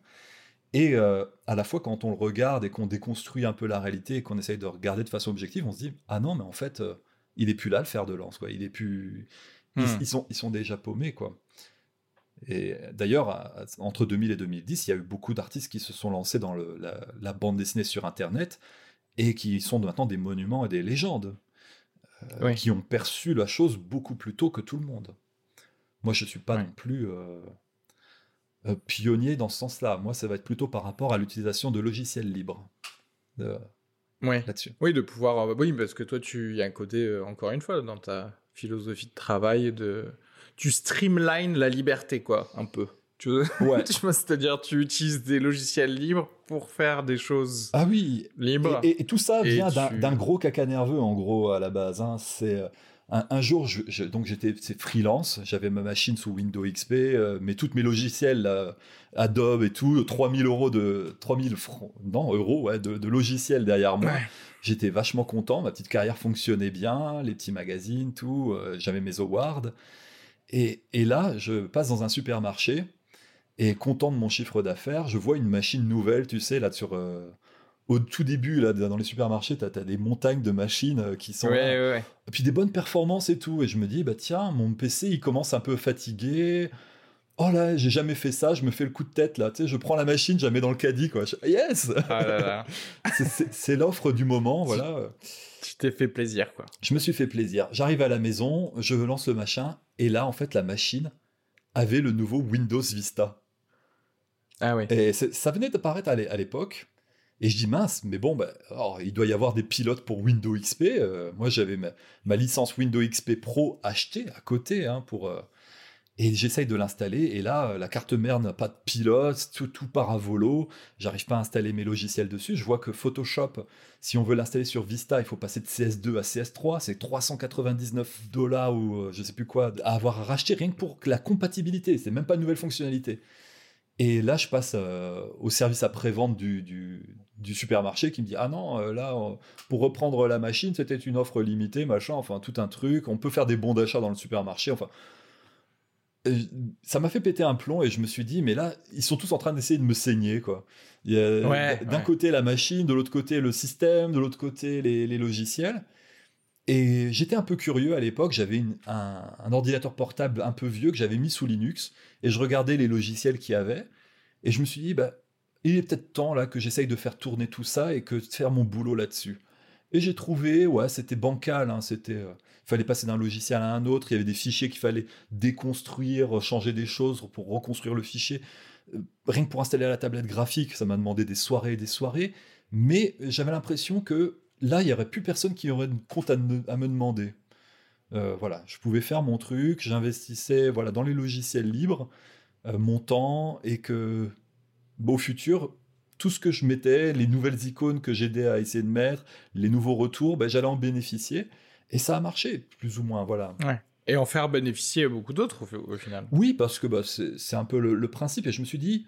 Et euh, à la fois quand on le regarde et qu'on déconstruit un peu la réalité et qu'on essaye de regarder de façon objective, on se dit ah non mais en fait euh, il est plus là le fer de lance quoi, il est plus ils, Hmm. ils sont ils sont déjà paumés quoi. Et d'ailleurs, entre 2000 et 2010, il y a eu beaucoup d'artistes qui se sont lancés dans le- la, la bande dessinée sur Internet et qui sont maintenant des monuments et des légendes, euh, Oui. qui ont perçu la chose beaucoup plus tôt que tout le monde. Moi, je ne suis pas Oui. non plus euh, euh, pionnier dans ce sens-là. Moi, ça va être plutôt par rapport à l'utilisation de logiciels libres Ouais. là-dessus. Oui, de pouvoir. euh, oui, parce que toi, tu y a un côté, euh, encore une fois, dans ta philosophie de travail, de tu streamlines la liberté, quoi, un peu. Tu veux Ouais. C'est-à-dire, tu utilises des logiciels libres pour faire des choses Ah oui, libres. Et, et- et tout ça vient d'un tu- gros caca nerveux, en gros, à la base. hein. C'est euh, un, un jour, je, je- donc j'étais freelance, j'avais ma machine sous Windows XP, euh, mais tous mes logiciels, là, Adobe et tout, 3000 euros de 3000 francs, non euros, ouais, de, de logiciels derrière moi. Ouais. J'étais vachement content, ma petite carrière fonctionnait bien, les petits magazines, tout, euh, j'avais mes awards. Et, et là, je passe dans un supermarché et content de mon chiffre d'affaires, je vois une machine nouvelle, tu sais, là sur euh, au tout début là dans les supermarchés, tu as, des montagnes de machines euh, qui sont Ouais, ouais, ouais. Et puis des bonnes performances et tout et je me dis bah tiens, mon PC il commence un peu fatigué. Oh là, j'ai jamais fait ça, je me fais le coup de tête là, tu sais, je prends la machine, je la mets dans le caddie quoi. Je- yes Ah c'est l'offre du moment, voilà. tu t'es fait plaisir, quoi. Je me suis fait plaisir. J'arrive à la maison, je lance le machin, et là, en fait, la machine avait le nouveau Windows Vista. Ah. Et ça venait d'apparaître à l'é- à l'époque. Et je dis mince, mais bon, bah, il doit y avoir des pilotes pour Windows XP. Euh, moi, j'avais ma, licence Windows XP Pro achetée à côté hein, euh, et j'essaye de l'installer. Et là, euh, la carte mère n'a pas de pilote, tout, tout part à volo. J'arrive pas à installer mes logiciels dessus. Je vois que Photoshop, si on veut l'installer sur Vista, il faut passer de CS2 à CS3. C'est 399 dollars ou euh, je sais plus quoi à avoir à racheter rien que pour la compatibilité. C'est même pas une nouvelle fonctionnalité. Et là, je passe euh, au service après-vente du, du, du supermarché qui me dit Ah non, euh, là, euh, pour reprendre la machine, c'était une offre limitée, machin, enfin, tout un truc. On peut faire des bons d'achat dans le supermarché. Enfin, ça m'a fait péter un plomb et je me suis dit Mais là, ils sont tous en train d'essayer de me saigner, quoi. Ouais, d'un ouais. côté la machine, de l'autre côté le système, de l'autre côté les, les logiciels. Et j'étais un peu curieux à l'époque, j'avais un, ordinateur portable un peu vieux que j'avais mis sous Linux, et je regardais les logiciels qu'il y avait, et je me suis dit, bah, il est peut-être temps là que j'essaye de faire tourner tout ça et que de faire mon boulot là-dessus. Et j'ai trouvé, ouais, c'était bancal, hein, c'était, euh, fallait passer d'un logiciel à un autre, il y avait des fichiers qu'il fallait déconstruire, changer des choses pour reconstruire le fichier. Euh, Rien que pour installer la tablette graphique, ça m'a demandé des soirées et des soirées, mais j'avais l'impression que là, il n'y aurait plus personne qui aurait de compte à me, à me demander. Euh, voilà, je pouvais faire mon truc, j'investissais voilà, dans les logiciels libres, euh, mon temps, et que bah, au futur, tout ce que je mettais, les nouvelles icônes que j'aidais à essayer de mettre, les nouveaux retours, ben, j'allais en bénéficier. Et ça a marché, plus ou moins, voilà. Et en faire bénéficier beaucoup d'autres, au, au final. Oui, parce que bah, c'est c'est un peu le, le principe. Et je me suis dit,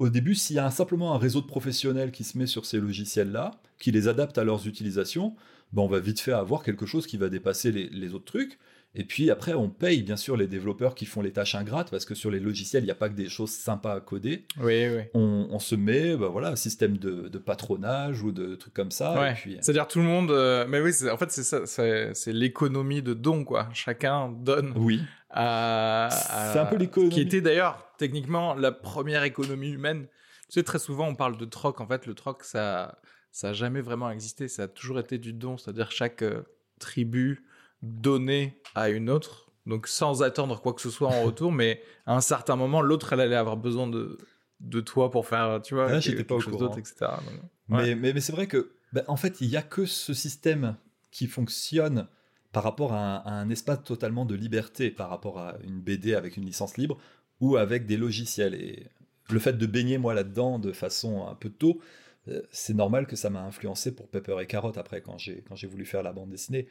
au début, s'il y a un- simplement un réseau de professionnels qui se met sur ces logiciels-là, qui les adapte à leurs utilisations, bah, on va vite fait avoir quelque chose qui va dépasser les, les autres trucs. Et puis après, on paye bien sûr les développeurs qui font les tâches ingrates, parce que sur les logiciels, il n'y a pas que des choses sympas à coder. Oui, oui. On, on se met, bah, voilà, un système de, de patronage ou de trucs comme ça. ouais. Puis, C'est-à-dire tout le monde. euh, Mais oui, en fait, c'est ça. C'est l'économie de don, quoi. Chacun donne oui, à. à- C'est un peu l'économie. Qui était d'ailleurs techniquement la première économie humaine. Tu sais, très souvent, on parle de troc. En fait, le troc, ça, ça a jamais vraiment existé. Ça a toujours été du don. C'est-à-dire chaque euh, tribu donner à une autre, donc sans attendre quoi que ce soit en retour, mais à un certain moment, l'autre, elle allait avoir besoin de, de toi pour faire, tu vois, Ah, j'étais pas au chose courant. d'autre, etc. Donc, Mais, ouais. mais, mais c'est vrai que, ben, en fait, il n'y a que ce système qui fonctionne par rapport à un, à un espace totalement de liberté, par rapport à une BD avec une licence libre ou avec des logiciels. Et le fait de baigner, moi, là-dedans de façon un peu tôt, euh, c'est normal que ça m'a influencé pour Pepper et Carotte après, quand j'ai, quand j'ai voulu faire la bande dessinée.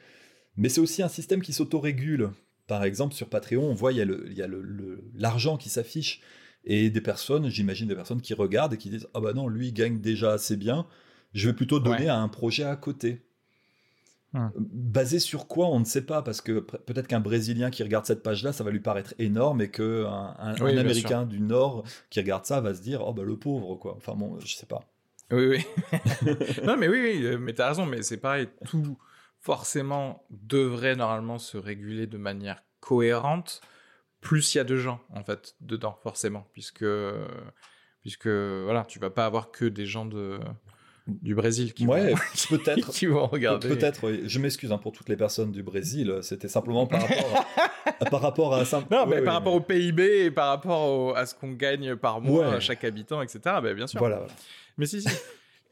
Mais c'est aussi un système qui s'autorégule. Par exemple, sur Patreon, on voit, il y a, le, il y a le- le- l'argent qui s'affiche. Et des personnes, j'imagine des personnes qui regardent et qui disent Ah bah non, lui il gagne déjà assez bien, je vais plutôt donner Ouais. à un projet à côté. Hum. Basé sur quoi On ne sait pas, parce que pe- peut-être qu'un Brésilien qui regarde cette page-là, ça va lui paraître énorme, et qu'un un, un Oui, bien Américain du Nord qui regarde ça va se dire Oh bah le pauvre, quoi. Enfin bon, je sais pas. Oui, oui. non, mais oui, oui, euh, mais t'as raison, mais c'est pareil, tout forcément devrait normalement se réguler de manière cohérente, plus il y a de gens, en fait, dedans, forcément, puisque, puisque voilà, tu vas pas avoir que des gens de, du Brésil qui, Ouais, vont, peut-être. qui vont regarder. Peut-être, oui. je m'excuse hein, pour toutes les personnes du Brésil, c'était simplement par rapport à, par rapport à simple- Non, mais par rapport au PIB et par rapport au- à ce qu'on gagne par mois, Ouais. à chaque habitant, etc., ben, bien sûr. Voilà, voilà. Mais si, si.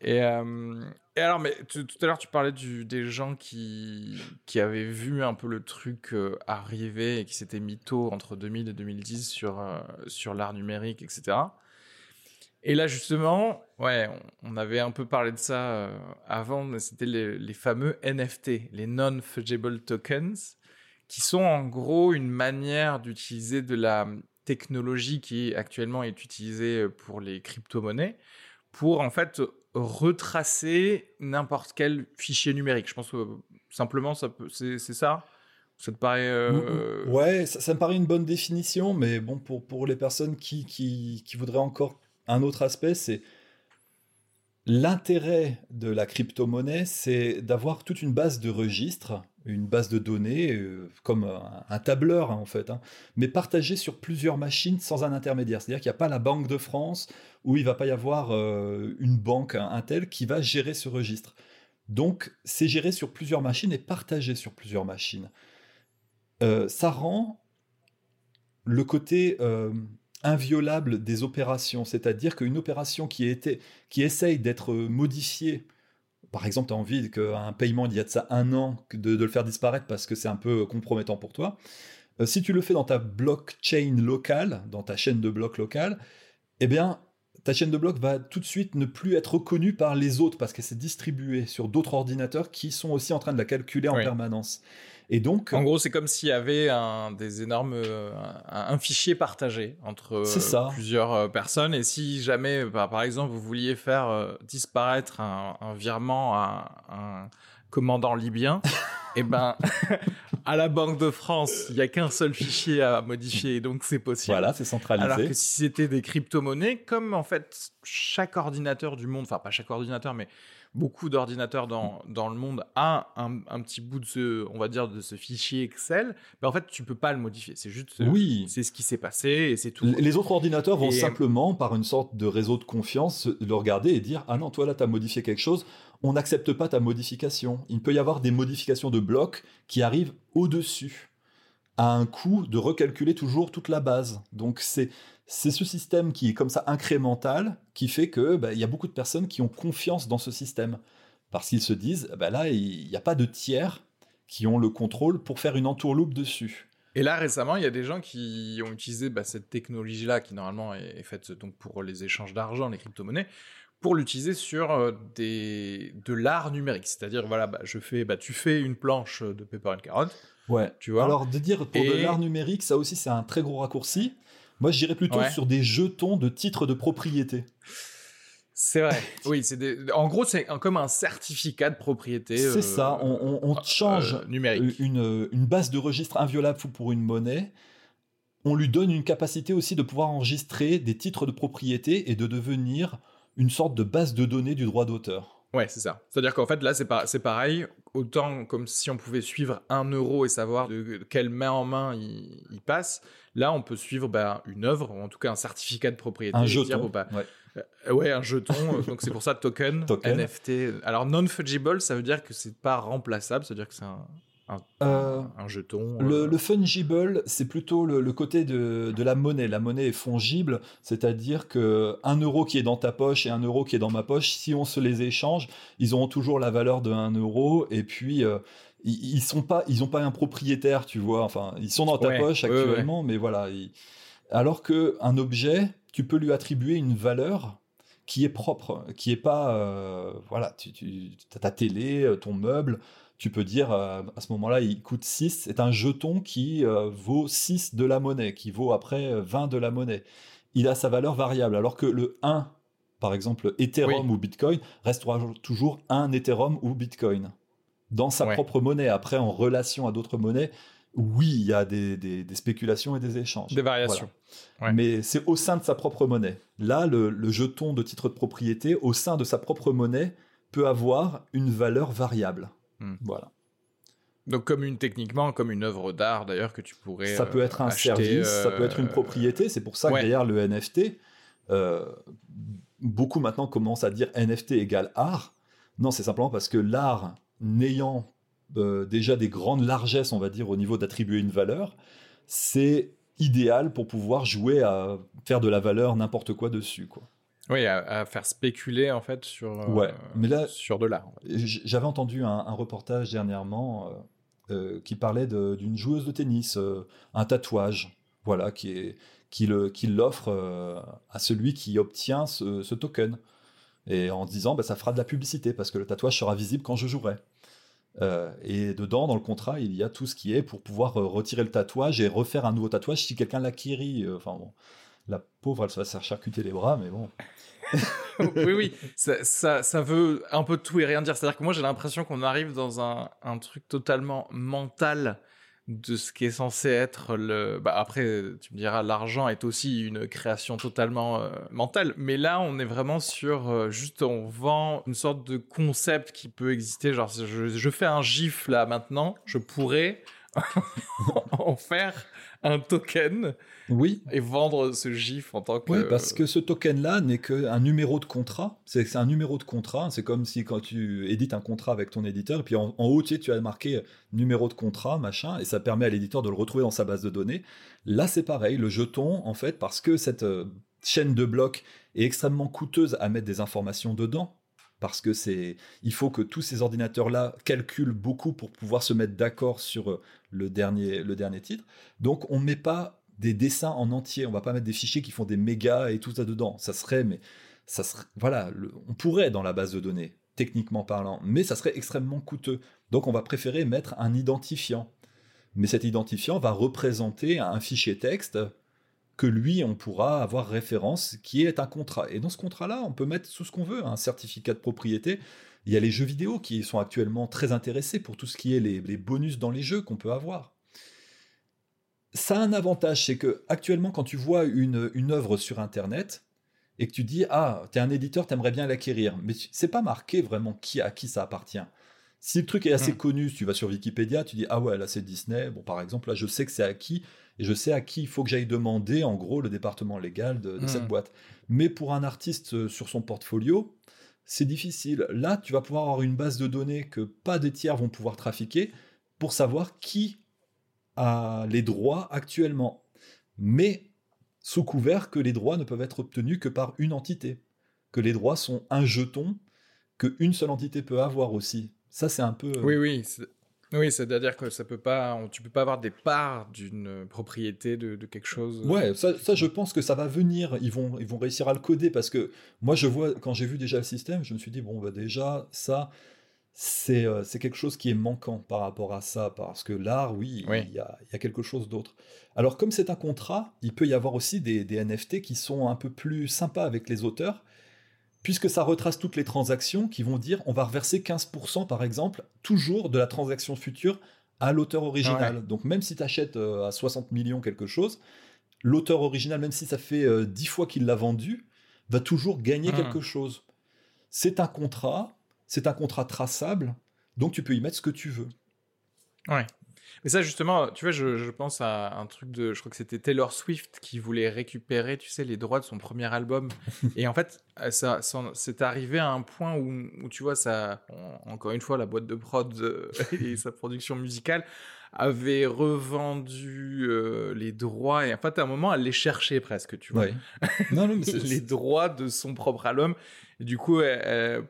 Et, euh, et alors, mais tu- tout à l'heure, tu parlais du, des gens qui, qui avaient vu un peu le truc euh, arriver et qui s'étaient mis tôt entre 2000 et 2010 sur, euh, sur l'art numérique, etc. Et là, justement, ouais, on, on avait un peu parlé de ça euh, avant, mais c'était les, les fameux NFT, les Non-Fungible Tokens, qui sont en gros une manière d'utiliser de la technologie qui actuellement est utilisée pour les crypto-monnaies pour en fait retracer n'importe quel fichier numérique. Je pense que simplement ça peut, c'est, c'est ça? Ça te paraît euh, Ouais, ça, ça me paraît une bonne définition, mais bon, pour, pour les personnes qui, qui, qui voudraient encore un autre aspect, c'est l'intérêt de la crypto-monnaie, c'est d'avoir toute une base de registres, une base de données, euh, comme un, tableur hein, en fait, hein, mais partagée sur plusieurs machines sans un intermédiaire. C'est-à-dire qu'il n'y a pas la Banque de France où il va pas y avoir euh, une banque, un, tel, qui va gérer ce registre. Donc, c'est géré sur plusieurs machines et partagé sur plusieurs machines. Euh, ça rend le côté inviolable des opérations, c'est-à-dire qu'une opération qui, était, qui essaye d'être modifiée, par exemple, tu as envie qu'un paiement il y a de ça un an, de, de le faire disparaître parce que c'est un peu compromettant pour toi, euh, si tu le fais dans ta blockchain locale, dans ta chaîne de blocs locale, eh bien, ta chaîne de blocs va tout de suite ne plus être reconnue par les autres parce qu'elle s'est distribuée sur d'autres ordinateurs qui sont aussi en train de la calculer en Oui. permanence. Et donc, En gros, c'est comme s'il y avait un, des énormes, euh, un, un fichier partagé entre euh, ça. plusieurs euh, personnes. Et si jamais, bah, par exemple, vous vouliez faire euh, disparaître un, un virement à un commandant libyen, et ben, à la Banque de France, il n'y a qu'un seul fichier à modifier, et donc c'est possible. voilà, c'est centralisé. Alors que si c'était des crypto-monnaies, comme en fait chaque ordinateur du monde, enfin pas chaque ordinateur, mais beaucoup d'ordinateurs dans, dans le monde a un, un petit bout de ce, on va dire, de ce fichier Excel, ben en fait tu peux pas le modifier. C'est juste, euh, Oui. c'est ce qui s'est passé et c'est tout. Les autres ordinateurs vont Et- simplement, par une sorte de réseau de confiance, le regarder et dire Ah non, toi là, tu as modifié quelque chose, on n'accepte pas ta modification. Il peut y avoir des modifications de blocs qui arrivent au-dessus, à un coût de recalculer toujours toute la base. Donc c'est. C'est ce système qui est comme ça incrémental qui fait que bah, il y a beaucoup de personnes qui ont confiance dans ce système parce qu'ils se disent bah là il n'y a pas de tiers qui ont le contrôle pour faire une entourloupe dessus. Et là récemment, il y a des gens qui ont utilisé bah, cette technologie-là, qui normalement est, est faite donc pour les échanges d'argent, les crypto-monnaies, pour l'utiliser sur euh, des, de l'art numérique. C'est-à-dire, voilà, bah, je fais, bah, tu fais une planche de Pepper and Carrot, Ouais. tu vois. Alors, de dire pour de l'art numérique, ça aussi, c'est un très gros raccourci. Moi, je dirais plutôt Ouais. sur des jetons de titres de propriété. C'est vrai. oui, c'est des... en gros, c'est comme un certificat de propriété. C'est euh, ça, on, on- on change euh, numérique. une, une base de registre inviolable pour une monnaie. On lui donne une capacité aussi de pouvoir enregistrer des titres de propriété et de devenir une sorte de base de données du droit d'auteur. Ouais, c'est ça. C'est-à-dire qu'en fait, là, c'est c'est pareil. Autant comme si on pouvait suivre un euro et savoir de quelle main en main il, il passe. Là, on peut suivre bah, une œuvre, ou en tout cas un certificat de propriété. Un et dire, jeton. bon, bah, ouais. euh, ouais, un jeton. donc c'est pour ça token, Token. NFT. Alors non fungible, ça veut dire que c'est pas remplaçable. Ça veut dire que c'est un, un, jeton le, fungible, c'est plutôt le, côté de, la monnaie. La monnaie est fongible, c'est-à-dire que un euro qui est dans ta poche et un euro qui est dans ma poche, si on se les échange, ils auront toujours la valeur de 1 euro. Et puis, ils, sont pas, ils ont pas un propriétaire, tu vois. Enfin, ils sont dans ta poche actuellement, mais voilà. Alors que un objet, tu peux lui attribuer une valeur qui est propre, qui est pas, euh, voilà, tu, tu as ta télé, euh, ton meuble, tu peux dire euh, à ce moment-là, il coûte 6, c'est un jeton qui vaut 6 de la monnaie, qui vaut après 20 de la monnaie. Il a sa valeur variable, alors que le 1, par exemple Ethereum ou Bitcoin, restera toujours un Ethereum ou Bitcoin dans sa propre monnaie. Après, en relation à d'autres monnaies, oui, il y a des, spéculations et des échanges. Des variations. Mais c'est au sein de sa propre monnaie. Là, le, jeton de titre de propriété, au sein de sa propre monnaie, peut avoir une valeur variable. Hmm. Voilà. Donc comme une techniquement comme une œuvre d'art d'ailleurs que tu pourrais ça peut être un service ça peut être une euh, propriété c'est pour ça que derrière le NFT euh, beaucoup maintenant commencent à dire NFT égale art non c'est simplement parce que l'art n'ayant euh, déjà des grandes largesses, on va dire, au niveau d'attribuer une valeur, c'est idéal pour pouvoir jouer à faire de la valeur n'importe quoi dessus, quoi. Oui, à, faire spéculer en fait sur, euh, ouais, mais là, sur de l'art. J'avais entendu un, reportage dernièrement euh, qui parlait d'une joueuse de tennis, un tatouage, voilà, qui est qui l'offre à celui qui obtient ce, token, et en disant bah, ça fera de la publicité parce que le tatouage sera visible quand je jouerai. Euh, et dedans, dans le contrat, il y a tout ce qui est pour pouvoir euh, retirer le tatouage et refaire un nouveau tatouage si quelqu'un l'acquérit. Euh, enfin bon, la pauvre, elle se va se faire charcuter les bras, mais bon. oui, oui, ça, ça, veut un peu tout et rien dire. C'est-à-dire que moi, j'ai l'impression qu'on arrive dans un, un, truc totalement mental de ce qui est censé être le. Bah après, tu me diras, l'argent est aussi une création totalement euh, mentale, mais là, on est vraiment sur euh, juste on vend une sorte de concept qui peut exister. Genre, je, je fais un gif là maintenant, je pourrais en faire un token oui. et vendre ce GIF en tant que. Oui, parce que ce token-là n'est qu'un numéro de contrat. C'est un numéro de contrat. C'est comme si quand tu édites un contrat avec ton éditeur, et puis en, haut, tu, tu as marqué numéro de contrat, machin, et ça permet à l'éditeur de le retrouver dans sa base de données. Là, c'est pareil. Le jeton, en fait, parce que cette euh, chaîne de blocs est extrêmement coûteuse à mettre des informations dedans, parce que c'est il faut que tous ces ordinateurs là calculent beaucoup pour pouvoir se mettre d'accord sur euh, le dernier le dernier titre. Donc on met pas des dessins en entier, on va pas mettre des fichiers qui font des mégas et tout ça dedans. Ça serait mais ça serait voilà, on pourrait dans la base de données techniquement parlant, mais ça serait extrêmement coûteux. Donc on va préférer mettre un identifiant. Mais cet identifiant va représenter un fichier texte que lui, on pourra avoir référence, qui est un contrat. Et dans ce contrat-là, on peut mettre tout ce qu'on veut, un certificat de propriété. Il y a les jeux vidéo qui sont actuellement très intéressés pour tout ce qui est les, bonus dans les jeux qu'on peut avoir. Ça a un avantage, c'est que actuellement, quand tu vois une, une œuvre sur Internet et que tu dis ah, tu es un éditeur, tu aimerais bien l'acquérir, mais c'est pas marqué vraiment qui à qui ça appartient. Si le truc est assez hmm. connu, si tu vas sur Wikipédia, tu dis ah ouais là c'est Disney. Bon par exemple là je sais que c'est à qui et je sais à qui il faut que j'aille demander, en gros, le département légal de, cette hmm. boîte. Mais pour un artiste euh, sur son portfolio, c'est difficile. Là, tu vas pouvoir avoir une base de données que pas des tiers vont pouvoir trafiquer pour savoir qui a les droits actuellement. Mais sous couvert que les droits ne peuvent être obtenus que par une entité. Que les droits sont un jeton qu'une seule entité peut avoir aussi. Ça, c'est un peu. Oui, oui. Oui, c'est-à-dire que ça peut pas, tu peux pas avoir des parts d'une propriété de, quelque chose. Euh. Ouais, ça, ça, je pense que ça va venir. Ils vont, ils vont réussir à le coder parce que moi, je vois quand j'ai vu déjà le système, je me suis dit bon, bah déjà ça, c'est euh, quelque chose qui est manquant par rapport à ça parce que l'art, oui, il y a, y a quelque chose d'autre. Alors comme c'est un contrat, il peut y avoir aussi des, des NFT qui sont un peu plus sympas avec les auteurs puisque ça retrace toutes les transactions qui vont dire on va reverser 15% par exemple, toujours de la transaction future à l'auteur original. Donc même si tu achètes euh, à 60 millions quelque chose, l'auteur original, même si ça fait 10 euh, fois qu'il l'a vendu, va toujours gagner hmm. quelque chose. C'est un contrat, c'est un contrat traçable, donc tu peux y mettre ce que tu veux. Ouais. Mais ça, justement, tu vois, je, pense à un truc de. Je crois que c'était Taylor Swift qui voulait récupérer, tu sais, les droits de son premier album. et en fait, ça, c'est arrivé à un point où, où tu vois, ça. encore une fois, la boîte de prod euh, et sa production musicale avait revendu euh, les droits. Et en fait, à un moment, elle les cherchait presque, tu vois. Non, non, mais les droits de son propre album. Et du coup,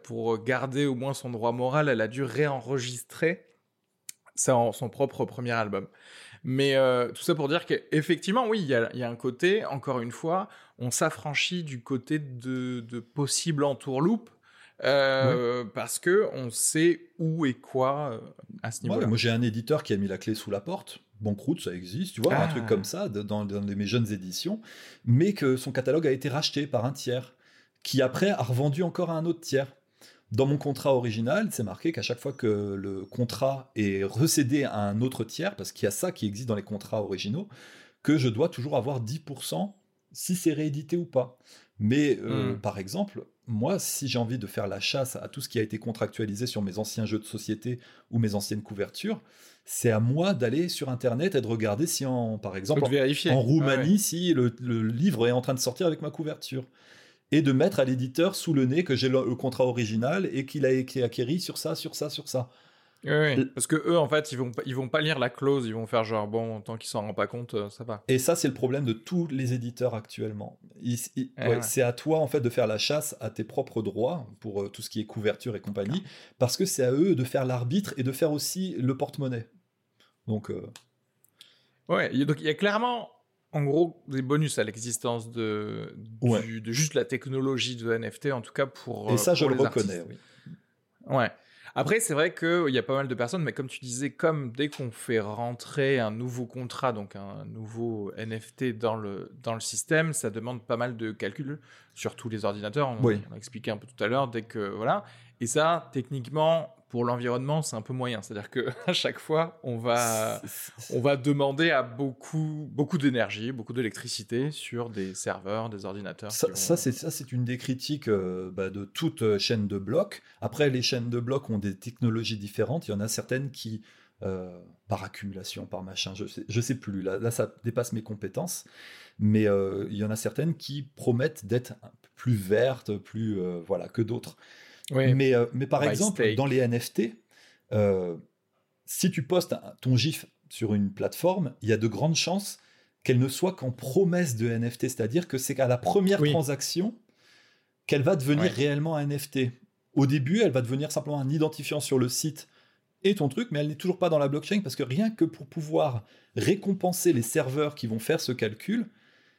pour garder au moins son droit moral, elle a dû réenregistrer en son propre premier album. Mais euh, tout ça pour dire qu'effectivement, oui, il y, a, un côté, encore une fois, on s'affranchit du côté de, de possible entourloupe. Euh, parce que on sait où et quoi euh, à ce niveau-là. moi, j'ai un éditeur qui a mis la clé sous la porte. Banqueroute, ça existe, tu vois, un truc ah. comme ça dans, dans, mes jeunes éditions, mais que son catalogue a été racheté par un tiers, qui après a revendu encore à un autre tiers. Dans mon contrat original, c'est marqué qu'à chaque fois que le contrat est recédé à un autre tiers, parce qu'il y a ça qui existe dans les contrats originaux, que je dois toujours avoir 10% si c'est réédité ou pas. Mais euh, hmm. par exemple, moi, si j'ai envie de faire la chasse à tout ce qui a été contractualisé sur mes anciens jeux de société ou mes anciennes couvertures, c'est à moi d'aller sur Internet et de regarder si, en, par exemple, en, Roumanie, si le, livre est en train de sortir avec ma couverture et de mettre à l'éditeur sous le nez que j'ai le, contrat original et qu'il a été acquéri sur ça, sur ça, sur ça. Oui, parce que eux, en fait, ils vont, ils vont pas lire la clause, ils vont faire genre, bon, tant qu'ils s'en rendent pas compte, euh, ça va. Et ça, c'est le problème de tous les éditeurs actuellement. C'est à toi, en fait, de faire la chasse à tes propres droits pour euh, tout ce qui est couverture et compagnie, parce que c'est à eux de faire l'arbitre et de faire aussi le porte-monnaie. Donc. Euh... Ouais, donc il y a clairement en gros des bonus à l'existence de, de juste la technologie de NFT, en tout cas pour. Et ça, je le reconnais, oui. Ouais. Après, c'est vrai qu'il y a pas mal de personnes, mais comme tu disais, comme dès qu'on fait rentrer un nouveau contrat, donc un nouveau NFT dans le, dans le système, ça demande pas mal de calculs sur tous les ordinateurs. On, on a expliqué un peu tout à l'heure, dès que. Voilà. Et ça, techniquement, pour l'environnement, c'est un peu moyen. C'est-à-dire que à chaque fois, on va, on va demander à beaucoup, beaucoup d'énergie, beaucoup d'électricité sur des serveurs, des ordinateurs. Ça, c'est ça, c'est une des critiques euh, bah, de toute euh, chaîne de blocs. Après, les chaînes de blocs ont des technologies différentes. Il y en a certaines qui euh, par accumulation, par machin, je sais, je sais plus. Là, là, ça dépasse mes compétences. Mais il y en a certaines qui promettent d'être plus vertes, plus voilà que d'autres. Mais, euh, mais par exemple, dans les NFT, euh, si tu postes ton GIF sur une plateforme, il y a de grandes chances qu'elle ne soit qu'en promesse de NFT, c'est-à-dire que c'est qu'à la première transaction qu'elle va devenir réellement un NFT. Au début, elle va devenir simplement un identifiant sur le site et ton truc, mais elle n'est toujours pas dans la blockchain parce que rien que pour pouvoir récompenser les serveurs qui vont faire ce calcul,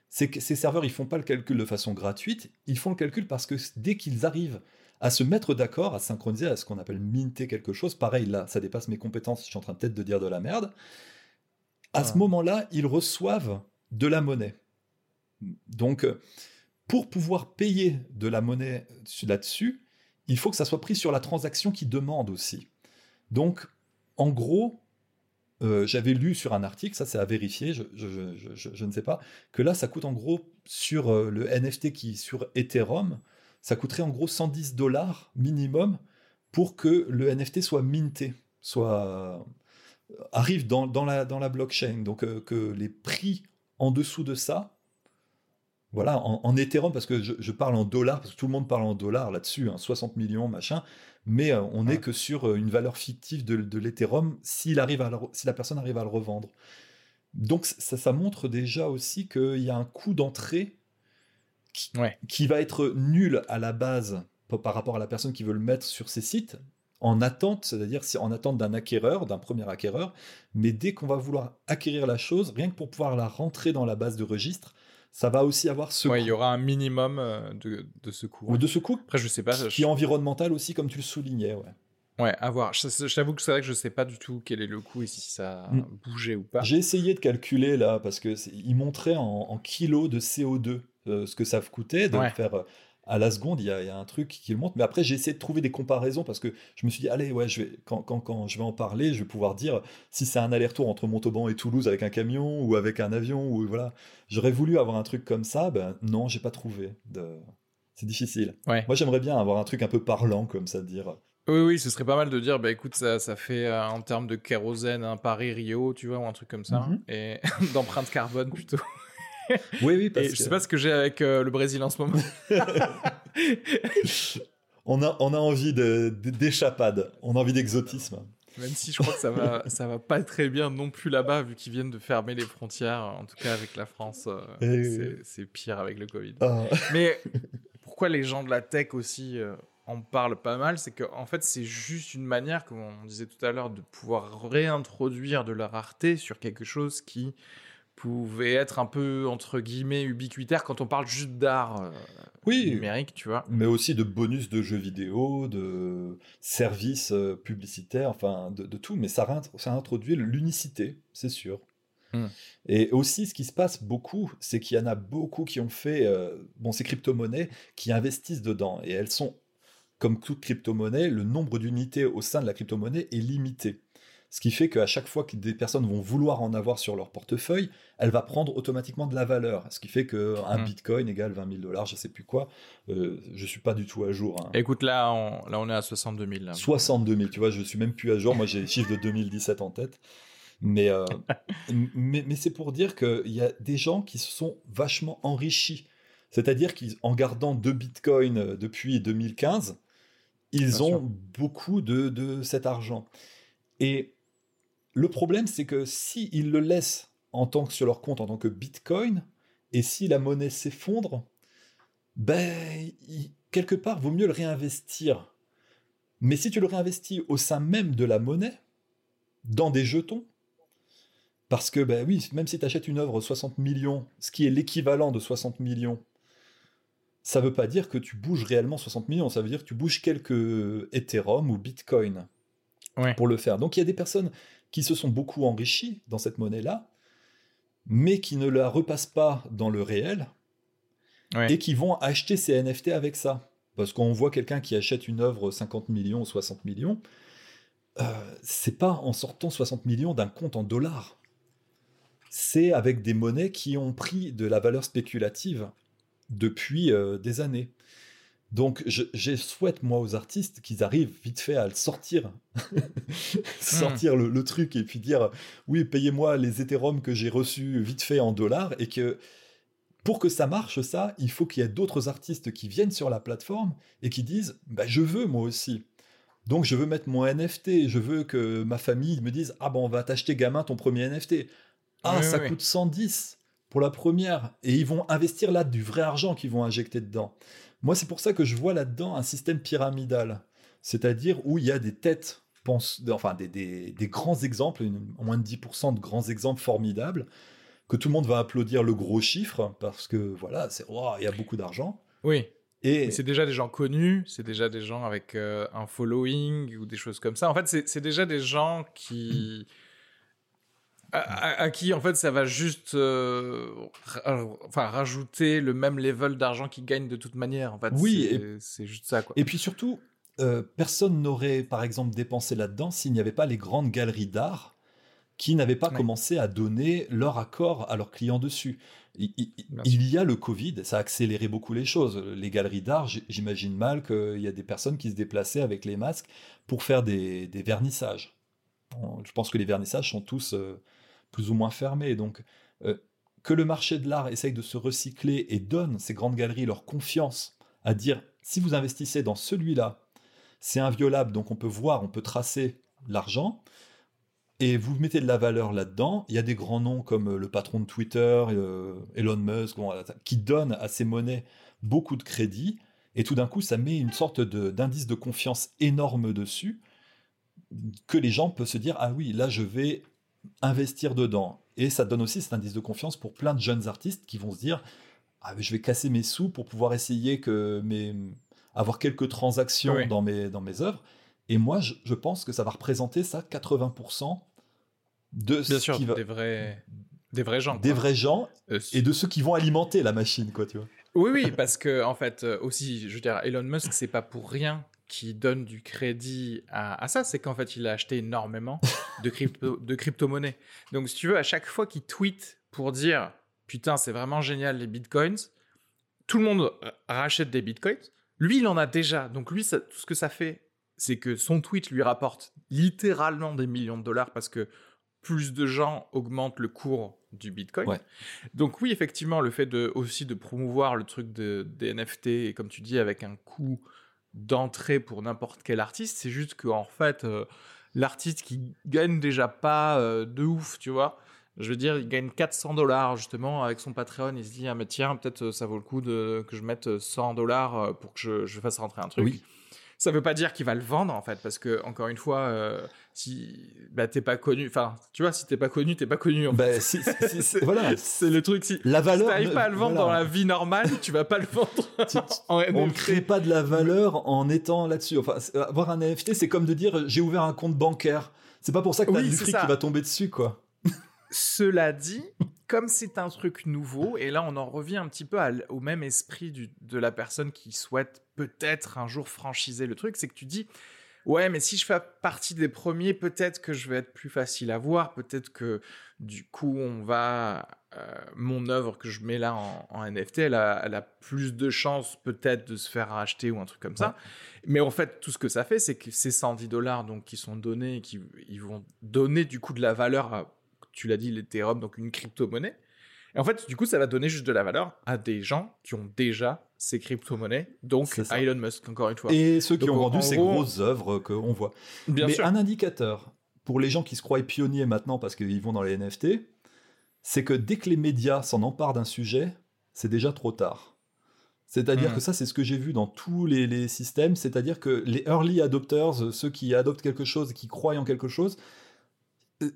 c'est que ces serveurs ils font pas le calcul de façon gratuite, ils font le calcul parce que dès qu'ils arrivent à se mettre d'accord, à synchroniser, à ce qu'on appelle minter quelque chose. Pareil, là, ça dépasse mes compétences, je suis en train peut-être de dire de la merde. À ce moment-là, ils reçoivent de la monnaie. Donc, pour pouvoir payer de la monnaie là-dessus, il faut que ça soit pris sur la transaction qui demande aussi. Donc, en gros, euh, j'avais lu sur un article, ça c'est à vérifier, je, je, ne sais pas, que là ça coûte en gros sur euh, le NFT qui sur Ethereum, ça coûterait en gros 110 dollars minimum pour que le NFT soit minté, soit euh, arrive dans, dans, la, dans la blockchain. Donc euh, que les prix en dessous de ça, voilà, en, Ethereum, parce que je, parle en dollars, parce que tout le monde parle en dollars là-dessus, 60 hein, millions, machin, mais euh, on n'est que sur une valeur fictive de, de l'Ethereum si la personne arrive à le revendre. Donc ça, ça montre déjà aussi qu'il y a un coût d'entrée qui, va être nul à la base par rapport à la personne qui veut le mettre sur ses sites, en attente, c'est-à-dire en attente d'un acquéreur, d'un premier acquéreur, mais dès qu'on va vouloir acquérir la chose, rien que pour pouvoir la rentrer dans la base de registre, ça va aussi avoir ce ouais, il y aura un minimum euh, de, de ce coût. De ce coût Après, je sais pas. Qui, est environnemental aussi, comme tu le soulignais, ouais. Ouais, à voir. Je, t'avoue que c'est vrai que je sais pas du tout quel est le coût et si ça a mm. bougé ou pas. J'ai essayé de calculer là, parce que il montrait en, en kilos de CO2 euh, ce que ça coûtait de faire euh, à la seconde, il y, a, un truc qui le montre. Mais après, j'ai essayé de trouver des comparaisons parce que je me suis dit, allez, ouais, je vais, quand, quand, quand je vais en parler, je vais pouvoir dire si c'est un aller-retour entre Montauban et Toulouse avec un camion ou avec un avion ou voilà. J'aurais voulu avoir un truc comme ça, ben non, j'ai pas trouvé. De... C'est difficile. Moi, j'aimerais bien avoir un truc un peu parlant comme ça, de dire Oui, oui, ce serait pas mal de dire, bah écoute, ça, ça fait euh, en termes de kérosène un Paris-Rio, tu vois, ou un truc comme ça, Mhm. et d'empreinte carbone plutôt. Oui, oui, parce Et je que sais pas ce que j'ai avec euh, le Brésil en ce moment. on, a, on a envie de- de- d'échappade, on a envie d'exotisme. Même si je crois que ça va, ça va pas très bien non plus là-bas, vu qu'ils viennent de fermer les frontières, en tout cas avec la France, euh, Eh c'est pire avec le Covid. Ah. Mais pourquoi les gens de la tech aussi euh, en parlent pas mal, c'est qu'en fait c'est juste une manière, comme on disait tout à l'heure, de pouvoir réintroduire de la rareté sur quelque chose qui pouvait être un peu entre guillemets ubiquitaire quand on parle juste d'art euh, Oui, numérique, tu vois. mais aussi de bonus de jeux vidéo, de services euh, publicitaires, enfin de, de tout, mais ça introduit l'unicité, c'est sûr. Hmm. Et aussi, ce qui se passe beaucoup, c'est qu'il y en a beaucoup qui ont fait, euh, bon, ces crypto-monnaies, qui investissent dedans, et elles sont, comme toute crypto-monnaie, le nombre d'unités au sein de la crypto-monnaie est limité. Ce qui fait qu'à chaque fois que des personnes vont vouloir en avoir sur leur portefeuille, elle va prendre automatiquement de la valeur. Ce qui fait qu'un Hmm. bitcoin égale 20 000 dollars, je sais plus quoi. Euh, je suis pas du tout à jour. hein. Écoute, là on, là, on est à 62 000. là. 62 000, tu vois, je suis même plus à jour. Moi, j'ai les chiffres de 2017 en tête. Mais, euh, mais, mais c'est pour dire qu'il y a des gens qui se sont vachement enrichis. C'est-à-dire qu'en gardant deux bitcoins euh, depuis 2015, ils Bien ont sûr. beaucoup de, de cet argent. Et le problème, c'est que s'ils le laissent en tant que sur leur compte en tant que bitcoin, et si la monnaie s'effondre, ben, quelque part, vaut mieux le réinvestir. Mais si tu le réinvestis au sein même de la monnaie, dans des jetons, parce que, ben oui, même si tu achètes une œuvre 60 millions, ce qui est l'équivalent de 60 millions, ça veut pas dire que tu bouges réellement 60 millions, ça veut dire que tu bouges quelques Ethereum ou Bitcoin Ouais. pour le faire. Donc il y a des personnes qui se sont beaucoup enrichies dans cette monnaie-là, mais qui ne la repassent pas dans le réel, Ouais. et qui vont acheter ces NFT avec ça. Parce qu'on voit quelqu'un qui achète une œuvre 50 millions ou 60 millions, euh, c'est pas en sortant 60 millions d'un compte en dollars. C'est avec des monnaies qui ont pris de la valeur spéculative depuis euh, des années. Donc je, je souhaite moi aux artistes qu'ils arrivent vite fait à le sortir, sortir le, le truc et puis dire oui payez-moi les Ethereum que j'ai reçus vite fait en dollars et que pour que ça marche ça, il faut qu'il y ait d'autres artistes qui viennent sur la plateforme et qui disent bah, je veux moi aussi. Donc je veux mettre mon NFT, je veux que ma famille me dise ah bon on va t'acheter gamin ton premier NFT. Ah Oui, ça oui, oui. coûte 110 pour la première et ils vont investir là du vrai argent qu'ils vont injecter dedans. Moi c'est pour ça que je vois là-dedans un système pyramidal, c'est-à-dire où il y a des têtes pense, enfin des, des- des grands exemples, une- moins de 10% de grands exemples formidables, que tout le monde va applaudir le gros chiffre, parce que voilà, c'est Ouah, il y a beaucoup d'argent. Oui, Et c'est déjà des gens connus, c'est déjà des gens avec euh, un following ou des choses comme ça. En fait, c'est déjà des gens qui. à- à qui, en fait, ça va juste euh, ra- enfin, rajouter le même level d'argent qu'ils gagnent de toute manière. En fait, Oui, c'est- juste ça, quoi. Et puis surtout, euh, personne n'aurait, par exemple, dépensé là-dedans s'il n'y avait pas les grandes galeries d'art qui n'avaient pas Ouais. commencé à donner leur accord à leurs clients dessus. Il, il- Bien il y a le Covid, ça a accéléré beaucoup les choses. Les galeries d'art, j'imagine mal qu'il y a des personnes qui se déplaçaient avec les masques pour faire des, des vernissages. Je pense que les vernissages sont tous euh, plus ou moins fermés. Donc, euh, que le marché de l'art essaye de se recycler et donne ces grandes galeries leur confiance à dire si vous investissez dans celui-là, c'est inviolable, donc on peut voir, on peut tracer l'argent, et vous mettez de la valeur là-dedans. Il y a des grands noms comme euh, le patron de Twitter, euh, Elon Musk, qui donnent à ces monnaies beaucoup de crédit, et tout d'un coup, ça met une sorte d'indice de confiance énorme dessus, que les gens peuvent se dire ah oui, là je vais investir dedans. Et ça donne aussi cet indice de confiance pour plein de jeunes artistes qui vont se dire ah, je vais casser mes sous pour pouvoir essayer que mes, avoir quelques transactions Oui. dans, mes, dans mes œuvres. Et moi, je, je pense que ça va représenter ça 80% de Bien ce sûr, qui va, des vrais, des vrais gens. des quoi. vrais gens Euh, et de ceux qui vont alimenter la machine, quoi, tu vois. Oui, oui, parce que en fait, euh, aussi, je veux dire, Elon Musk, c'est pas pour rien qu'il donne du crédit à, à ça, c'est qu'en fait, il a acheté énormément de crypto, de crypto-monnaies. Donc, si tu veux, à chaque fois qu'il tweet pour dire putain, c'est vraiment génial les bitcoins, tout le monde rachète des bitcoins. Lui, il en a déjà. Donc, lui, ça- tout ce que ça fait, c'est que son tweet lui rapporte littéralement des millions de dollars parce que plus de gens augmentent le cours du Bitcoin. Donc oui, effectivement, le fait de, aussi de promouvoir le truc de, des NFT, et comme tu dis, avec un coût d'entrée pour n'importe quel artiste, c'est juste qu'en fait, euh, l'artiste qui gagne déjà pas euh, de ouf, tu vois, je veux dire, il gagne 400 dollars justement avec son Patreon. Il se dit, ah, mais tiens, peut-être euh, ça vaut le coup de, que je mette 100 dollars pour que je, fasse rentrer un truc. Ça veut pas dire qu'il va le vendre en fait parce que encore une fois euh, si bah t'es pas connu enfin tu vois si t'es pas connu t'es pas connu en bah, voilà. c'est le truc si la valeur t'arrives pas à le vendre dans la vie normale tu vas pas le vendre. On ne crée pas de la valeur en étant là-dessus. Enfin avoir un NFT c'est comme de dire j'ai ouvert un compte bancaire. C'est pas pour ça que t'as du fric qui va tomber dessus quoi cela dit comme c'est un truc nouveau, et là on en revient un petit peu au même esprit de la personne qui souhaite peut-être un jour franchiser le truc, c'est que tu dis, ouais, mais si je fais partie des premiers, peut-être que je vais être plus facile à voir, peut-être que du coup on va, euh, mon œuvre que je mets là en, NFT, elle a, plus de chances peut-être de se faire racheter ou un truc comme ça. Mais en fait, tout ce que ça fait, c'est que ces 110 dollars donc qui sont donnés, qui ils vont donner du coup de la valeur à tu l'as dit, l'Ethereum, donc une crypto-monnaie. Et en fait, du coup, ça va donner juste de la valeur à des gens qui ont déjà ces crypto-monnaies, donc Elon Musk, encore une fois. Et ceux qui ont vendu ces grosses œuvres qu'on voit. Bien Mais un indicateur pour les gens qui se croient pionniers maintenant parce qu'ils vont dans les NFT, c'est que dès que les médias s'en emparent d'un sujet, c'est déjà trop tard. C'est-à-dire hmm. que ça, c'est ce que j'ai vu dans tous les, les systèmes, c'est-à-dire que les early adopters, ceux qui adoptent quelque chose, qui croient en quelque chose,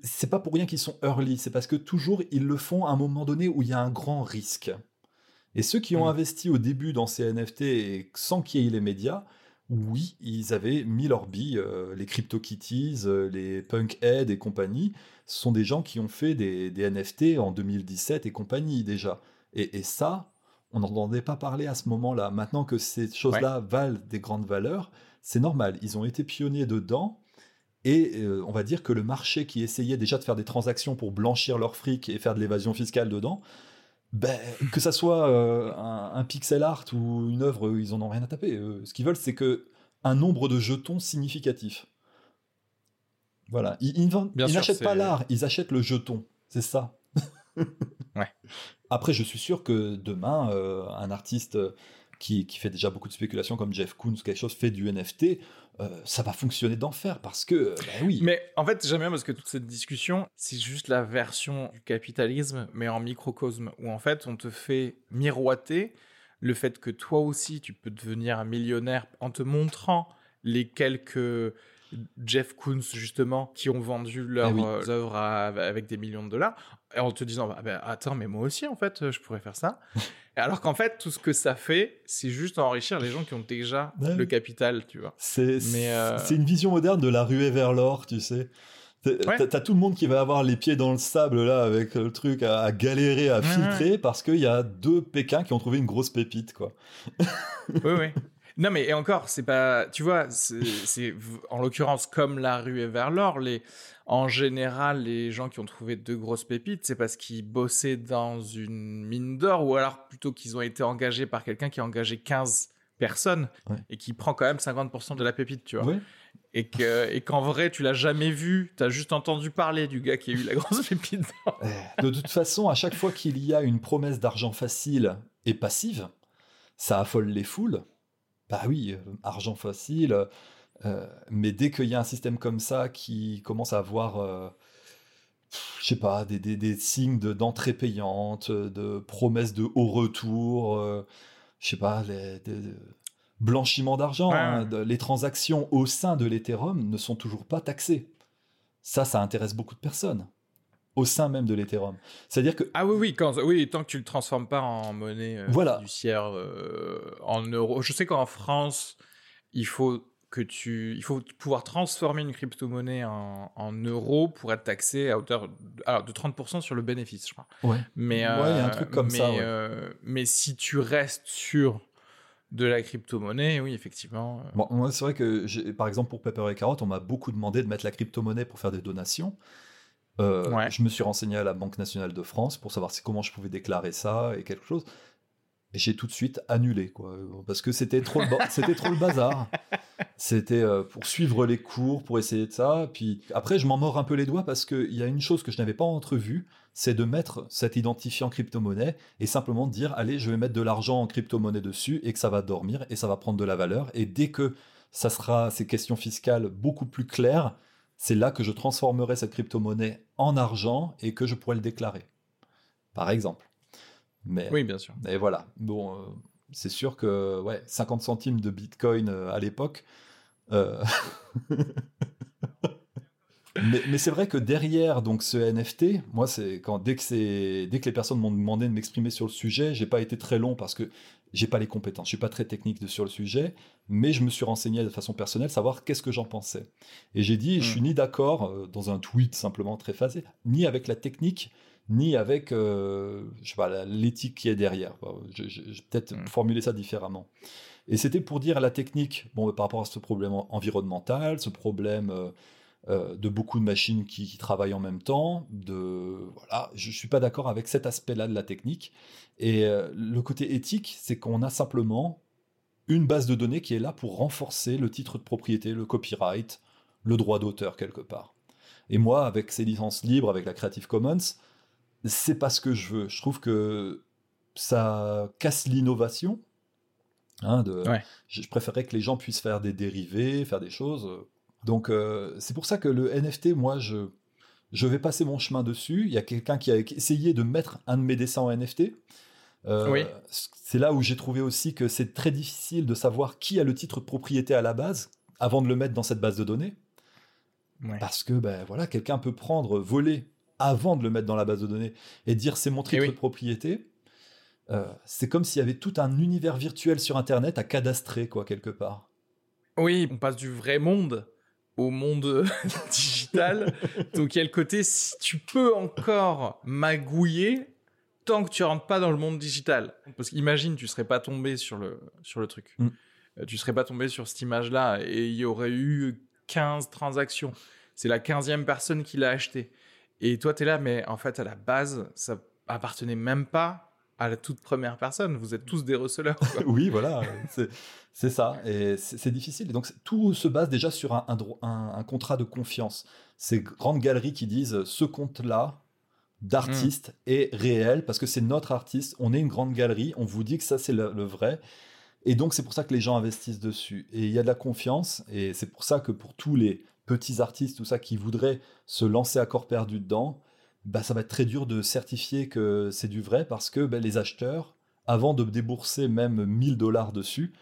c'est pas pour rien qu'ils sont early, c'est parce que toujours ils le font à un moment donné où il y a un grand risque. Et ceux qui ont mm. investi au début dans ces NFT et sans qu'il y ait les médias, oui, ils avaient mis leur billes, euh, les CryptoKitties, euh, les Punkhead et compagnie, ce sont des gens qui ont fait des, NFT en 2017 et compagnie déjà. Et, ça, on n'entendait pas parler à ce moment-là. Maintenant que ces choses-là valent des grandes valeurs, c'est normal. Ils ont été pionniers dedans et euh, on va dire que le marché qui essayait déjà de faire des transactions pour blanchir leur fric et faire de l'évasion fiscale dedans, ben, que ça soit euh, un, pixel art ou une œuvre, ils en ont rien à taper. ce qu'ils veulent, c'est que un nombre de jetons significatif. Voilà. Ils, n'achètent pas l'art, ils achètent le jeton. C'est ça. ouais. Après, je suis sûr que demain, euh, un artiste qui, qui, fait déjà beaucoup de spéculation comme Jeff Koons, quelque chose, fait du NFT euh, ça va fonctionner d'enfer parce que, euh, bah oui. Mais en fait, j'aime bien parce que toute cette discussion, c'est juste la version du capitalisme, mais en microcosme, où en fait, on te fait miroiter le fait que toi aussi, tu peux devenir un millionnaire en te montrant les quelques Jeff Koons, justement, qui ont vendu leurs ah euh, œuvres avec des millions de dollars, en te disant, bah, bah, attends, mais moi aussi, en fait, je pourrais faire ça. Alors qu'en fait, tout ce que ça fait, c'est juste enrichir les gens qui ont déjà le capital, tu vois. C'est euh, c'est une vision moderne de la ruée vers l'or, tu sais. T'as tout le monde qui va avoir les pieds dans le sable là avec le truc à, galérer, à filtrer parce qu'il y a deux Pékins qui ont trouvé une grosse pépite quoi. oui oui. Non mais et encore c'est pas tu vois c'est en l'occurrence comme la ruée vers l'or les en général, les gens qui ont trouvé deux grosses pépites, c'est parce qu'ils bossaient dans une mine d'or ou alors plutôt qu'ils ont été engagés par quelqu'un qui a engagé 15 personnes et qui prend quand même 50% de la pépite, tu vois. Et que et qu'en vrai, tu l'as jamais vu, tu as juste entendu parler du gars qui a eu la grosse pépite. de toute façon, à chaque fois qu'il y a une promesse d'argent facile et passive, ça affole les foules. Bah oui, euh, argent facile, euh, mais dès qu'il y a un système comme ça qui commence à avoir, euh, je sais pas, des, des, signes d'entrée payante, de promesses de haut retour, euh, je sais pas, les, blanchiment d'argent, hein, les transactions au sein de l'Ethereum ne sont toujours pas taxées. Ça, ça intéresse beaucoup de personnes au sein même de l'Ethereum. C'est-à-dire que ah oui oui quand oui tant que tu le transformes pas en monnaie voilà. fiduciaire en euros. Je sais qu'en France il faut que tu, il faut pouvoir transformer une crypto-monnaie en, en, euros pour être taxé à hauteur de, alors de 30% sur le bénéfice, je crois. Ouais. Mais il y a un truc comme mais, ça. Euh, mais si tu restes sur de la crypto-monnaie, oui, effectivement. Euh. Bon, moi, c'est vrai que, par exemple, pour Pepper et Carotte, on m'a beaucoup demandé de mettre la crypto-monnaie pour faire des donations. Euh, Je me suis renseigné à la Banque nationale de France pour savoir comment je pouvais déclarer ça et quelque chose. Et j'ai tout de suite annulé, quoi, parce que c'était trop, le c'était trop le bazar. C'était euh, pour suivre les cours, pour essayer de ça. Puis après, je m'en mords un peu les doigts parce qu'il y a une chose que je n'avais pas entrevue, c'est de mettre cet identifiant crypto-monnaie et simplement dire allez, je vais mettre de l'argent en crypto-monnaie dessus et que ça va dormir et ça va prendre de la valeur. Et dès que ça sera ces questions fiscales beaucoup plus claires, c'est là que je transformerai cette crypto-monnaie en argent et que je pourrai le déclarer. Par exemple. Mais, oui, bien sûr. Et voilà. Bon, euh, c'est sûr que ouais, 50 centimes de Bitcoin euh, à l'époque. Euh, mais, c'est vrai que derrière donc ce NFT, moi c'est quand dès que c'est dès que les personnes m'ont demandé de m'exprimer sur le sujet, j'ai pas été très long parce que j'ai pas les compétences, je suis pas très technique sur le sujet, mais je me suis renseigné de façon personnelle savoir qu'est-ce que j'en pensais. Et j'ai dit, je hmm. suis ni d'accord euh, dans un tweet simplement très phasé, ni avec la technique, ni avec euh, l'éthique qui est derrière. Je, vais peut-être mm. formuler ça différemment. Et c'était pour dire à la technique, bon, par rapport à ce problème environnemental, ce problème euh, euh, de beaucoup de machines qui, travaillent en même temps, de voilà, je suis pas d'accord avec cet aspect-là de la technique. Et le côté éthique, c'est qu'on a simplement une base de données qui est là pour renforcer le titre de propriété, le copyright, le droit d'auteur quelque part. Et moi, avec ces licences libres, avec la Creative Commons, c'est pas ce que je veux. Je trouve que ça casse l'innovation. Hein, de, Je préférerais que les gens puissent faire des dérivés, faire des choses. Donc euh, c'est pour ça que le NFT, moi, je, je vais passer mon chemin dessus. Il y a quelqu'un qui a essayé de mettre un de mes dessins en NFT. Euh, c'est là où j'ai trouvé aussi que c'est très difficile de savoir qui a le titre de propriété à la base avant de le mettre dans cette base de données. Parce que ben, voilà, quelqu'un peut prendre, voler avant de le mettre dans la base de données et dire c'est mon titre eh de propriété, euh, c'est comme s'il y avait tout un univers virtuel sur Internet à cadastrer, quoi, quelque part. Oui, on passe du vrai monde au monde digital. Donc, il y a le côté, si tu peux encore magouiller, tant que tu rentres pas dans le monde digital. Parce qu'imagine, tu serais pas tombé sur le, sur le truc. Mm. Euh, tu serais pas tombé sur cette image-là et il y aurait eu 15 transactions. C'est la 15e personne qui l'a acheté. Et toi, tu es là, mais en fait, à la base, ça appartenait même pas à la toute première personne. Vous êtes tous des receleurs. oui, voilà, c'est ça. Et c'est difficile. Et donc, tout se base déjà sur un, un, contrat de confiance. Ces grandes galeries qui disent ce compte-là d'artiste hmm. est réel parce que c'est notre artiste. On est une grande galerie. On vous dit que ça, c'est le, le, vrai. Et donc, c'est pour ça que les gens investissent dessus. Et il y a de la confiance. Et c'est pour ça que pour tous les petits artistes, tout ça, qui voudraient se lancer à corps perdu dedans, bah, ça va être très dur de certifier que c'est du vrai parce que bah, les acheteurs, avant de débourser même 1000 dollars dessus,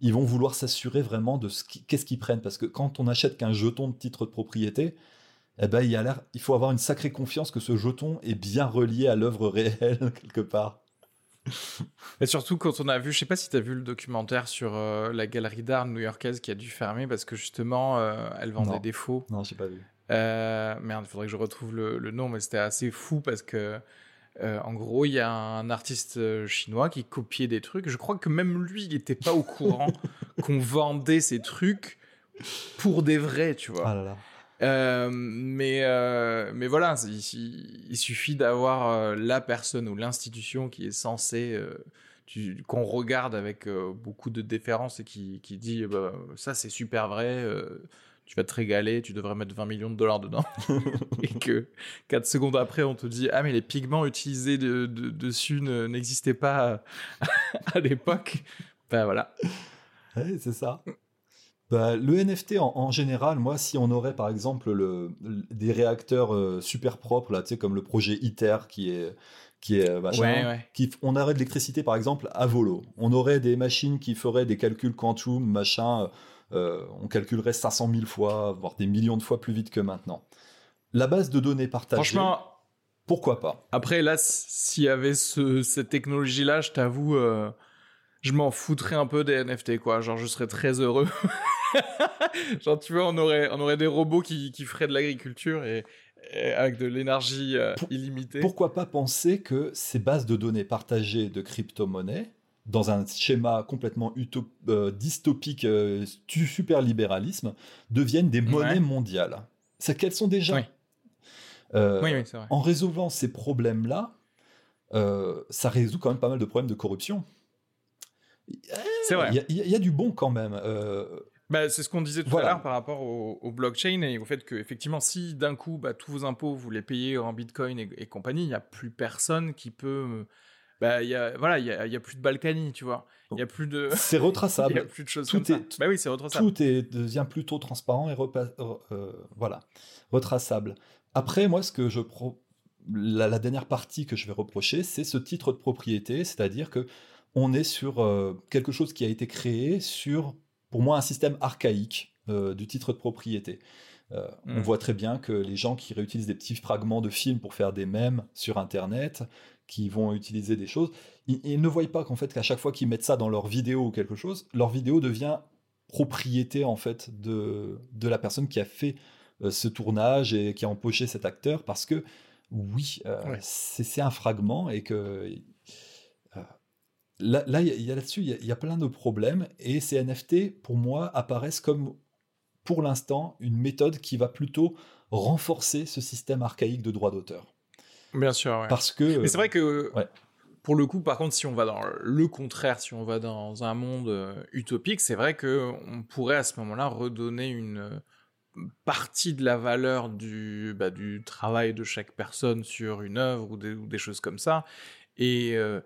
ils vont vouloir s'assurer vraiment de ce qu'est-ce qu'ils prennent. Parce que quand on achète qu'un jeton de titre de propriété, eh ben, il, a il faut avoir une sacrée confiance que ce jeton est bien relié à l'œuvre réelle quelque part. Et surtout quand on a vu, je sais pas si tu as vu le documentaire sur euh, la galerie d'art new-yorkaise qui a dû fermer parce que justement euh, elle vendait des faux. Non, j'ai pas vu. Euh, merde, il faudrait que je retrouve le, nom, mais c'était assez fou parce que en gros il y a un artiste chinois qui copiait des trucs. Je crois que même lui il était pas au courant qu'on vendait ces trucs pour des vrais, tu vois. Ah là là. Euh, mais, euh, mais voilà, il, suffit d'avoir euh, la personne ou l'institution qui est censée, qu'on regarde avec beaucoup de déférence et qui, qui dit bah, ça c'est super vrai, tu vas te régaler, tu devrais mettre 20 millions de dollars dedans. et que 4 secondes après, on te dit ah, mais les pigments utilisés de, dessus n'existaient pas à, l'époque. Ben voilà. c'est ça. Bah, le NFT en, général, moi, si on aurait par exemple le, des réacteurs euh, super propres, là, comme le projet ITER qui est qui est euh, machin, Qui, on aurait de l'électricité par exemple à volo. On aurait des machines qui feraient des calculs quantum, machin. Euh, on calculerait 500 000 fois, voire des millions de fois plus vite que maintenant. La base de données partagée. Franchement, pourquoi pas? Après, là, s'il y avait cette technologie-là, je t'avoue, je m'en foutrais un peu des NFT, quoi. Genre, je serais très heureux. Genre, tu vois, on aurait, on aurait des robots qui, qui feraient de l'agriculture et, avec de l'énergie euh, illimitée. Pourquoi pas penser que ces bases de données partagées de crypto-monnaies, dans un schéma complètement euh, dystopique, euh, super libéralisme, deviennent des monnaies mondiales C'est qu'elles sont déjà. Oui. oui, oui vrai. En résolvant ces problèmes-là, ça résout quand même pas mal de problèmes de corruption. C'est vrai. Il y, a du bon quand même. Bah, c'est ce qu'on disait tout Voilà. à l'heure par rapport au, au blockchain et au fait que effectivement, si d'un coup bah, tous vos impôts vous les payez en Bitcoin et, et compagnie, il n'y a plus personne qui peut. Bah, il y a, voilà, il y a, y a plus de Balkany, tu vois. Il y a plus de. C'est Il y a retraçable. plus de choses Tout comme ça. est- Bah oui, c'est retraçable. Tout est, devient plutôt transparent et euh, voilà, retraçable. Après, moi, ce que je pro- la, la dernière partie que je vais reprocher, c'est ce titre de propriété, c'est-à-dire que on est sur euh, quelque chose qui a été créé sur, pour moi, un système archaïque euh, du titre de propriété. Euh, On Mm. voit très bien que les gens qui réutilisent des petits fragments de films pour faire des mèmes sur Internet, qui vont utiliser des choses, ils, ils ne voient pas qu'en fait, qu'à chaque fois qu'ils mettent ça dans leur vidéo ou quelque chose, leur vidéo devient propriété en fait de, de la personne qui a fait euh, ce tournage et qui a empoché cet acteur parce que oui, euh, Ouais. c'est un fragment et que là, là, il y a- là-dessus, il y a- il y, a plein de problèmes et ces NFT, pour moi, apparaissent comme, pour l'instant, une méthode qui va plutôt renforcer ce système archaïque de droit d'auteur. Bien sûr, ouais. Parce que... Mais c'est vrai que, ouais. pour le coup, par contre, si on va dans le contraire, si on va dans un monde euh, utopique, c'est vrai que on pourrait à ce moment-là redonner une euh, partie de la valeur du, bah, du travail de chaque personne sur une œuvre ou des, ou des choses comme ça. Et euh,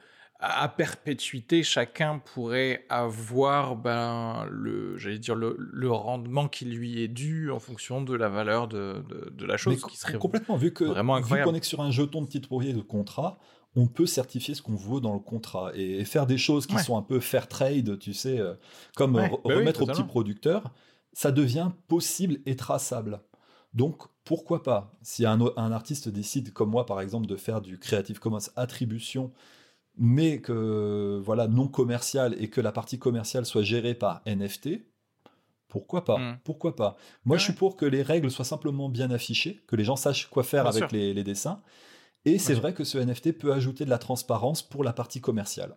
à perpétuité, chacun pourrait avoir ben, le, j'allais dire, le, le rendement qui lui est dû en fonction de la valeur de, de, de la Mais chose, co- qui serait complètement, vu que vraiment vu qu'on est sur un jeton de titre de contrat, on peut certifier ce qu'on veut dans le contrat et, et faire des choses qui Ouais. sont un peu fair trade, tu sais, euh, comme Ouais, re- bah oui, remettre aux petits producteurs, ça devient possible et traçable. Donc pourquoi pas? Si un artiste décide, comme moi par exemple, de faire du Creative Commons attribution, mais que voilà non commercial et que la partie commerciale soit gérée par NFT, pourquoi pas Mm. Pourquoi pas Moi, Ouais. je suis pour que les règles soient simplement bien affichées, que les gens sachent quoi faire Bien avec les, les dessins. Et c'est vrai que ce NFT peut ajouter de la transparence pour la partie commerciale.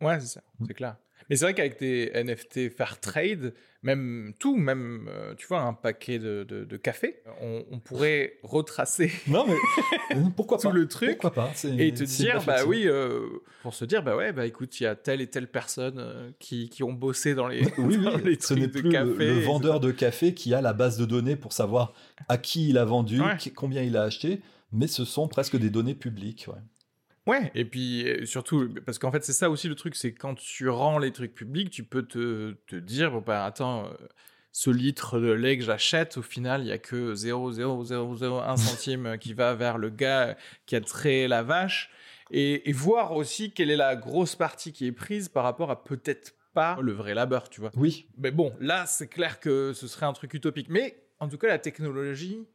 Ouais, c'est ça, c'est clair. Mais c'est vrai qu'avec des NFT fair trade, même tout, même, euh, tu vois, un paquet de, de, de café, on, on pourrait retracer Non, mais pourquoi tout le truc Pourquoi pas et te dire, bah oui, euh, pour se dire, bah ouais, bah écoute, il y a telle et telle personne euh, qui, qui ont bossé dans les, Oui, dans oui, les ce n'est de plus le, café. le et vendeur de café qui a la base de données pour savoir à qui il a vendu, Ouais. combien il a acheté, mais ce sont presque des données publiques. ouais. Ouais, et puis euh, surtout, parce qu'en fait, c'est ça aussi le truc, c'est quand tu rends les trucs publics, tu peux te, te dire, bon, bah attends, euh, ce litre de lait que j'achète, au final, il y a que 0,0001 centime qui va vers le gars qui a trait la vache, et, et voir aussi quelle est la grosse partie qui est prise par rapport à peut-être pas le vrai labeur, tu vois. Oui, Mais bon, là, c'est clair que ce serait un truc utopique. Mais en tout cas, la technologie,